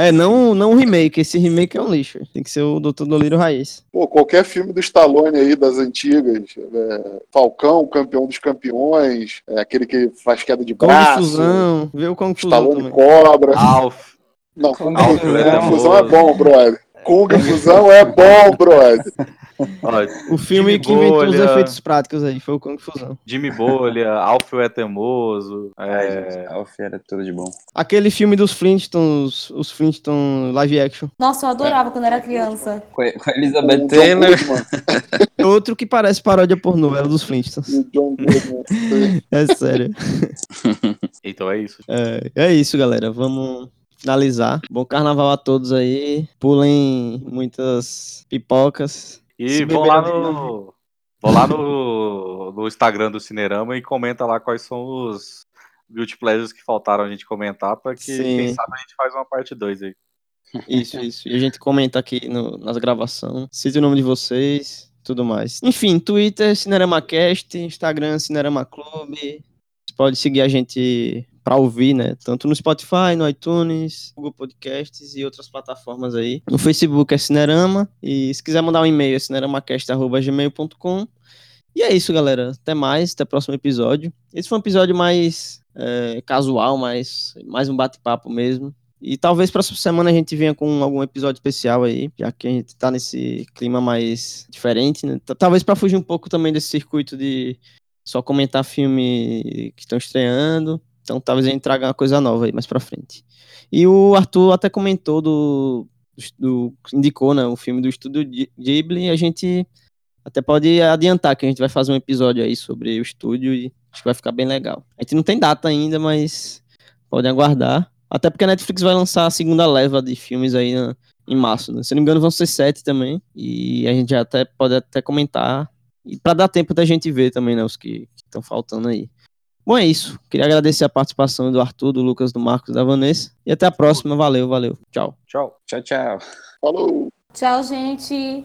É, não, não o remake, esse remake é um lixo. Tem que ser o Dr. Doliro Raiz. pô, qualquer filme do Stallone aí, das antigas, é, Falcão, campeão dos campeões, é, aquele que faz queda de Kung braço, Fusão, vê o Kung Fusão Stallone também. Cobra. Alf. Não, Kung Kung Fusão. Fusão é bom, brother. Kung Fusão é bom, brother. Ó, O filme Jimmy que inventou os Bolha. efeitos práticos aí foi o Kung Fusão. Jimmy Bolha, Alfio é teimoso. É, gente, Alf era tudo de bom. Aquele filme dos Flintstones, os Flintstones live action. Nossa, eu adorava quando era criança. Com a com a Com Elizabeth Taylor. [LAUGHS] Outro que parece paródia pornô, é o dos Flintstones. [LAUGHS] É sério. [LAUGHS] então é isso. É, é isso, galera. Vamos finalizar. Bom carnaval a todos aí. Pulem muitas pipocas. E vão beber lá no. Vão lá no, no Instagram do Cinerama e comenta lá quais são os Guilty Pleasures que faltaram a gente comentar, para que Sim. quem sabe a gente faz uma parte 2 aí. [LAUGHS] Isso, isso. E a gente comenta aqui no, nas gravações. Cite o nome de vocês, tudo mais. Enfim, Twitter, CineramaCast, Instagram, Cinerama Clube. Você pode seguir a gente pra ouvir, né? Tanto no Spotify, no iTunes, Google Podcasts e outras plataformas aí. No Facebook é Cinerama. E se quiser mandar um e-mail é cineramacast.gmail.com. E é isso, galera. Até mais, até o próximo episódio. Esse foi um episódio mais é, casual, mais, mais um bate-papo mesmo. E talvez próxima semana a gente venha com algum episódio especial aí, já que a gente tá nesse clima mais diferente, né? Talvez para fugir um pouco também desse circuito de só comentar filme que estão estreando. Então talvez a gente traga uma coisa nova aí mais pra frente. E o Arthur até comentou do, do indicou, né, o filme do estúdio Ghi- Ghibli, a gente até pode adiantar que a gente vai fazer um episódio aí sobre o estúdio e acho que vai ficar bem legal. A gente não tem data ainda, mas podem aguardar. Até porque a Netflix vai lançar a segunda leva de filmes aí na- em março, né? Se não me engano, vão ser sete também. E a gente já até pode até comentar E pra dar tempo da gente ver também, né? Os que estão faltando aí. Bom, é isso. Queria agradecer a participação do Arthur, do Lucas, do Marcos, da Vanessa. E até a próxima. Valeu, valeu. Tchau. Tchau. Tchau, tchau. Falou. Tchau, gente.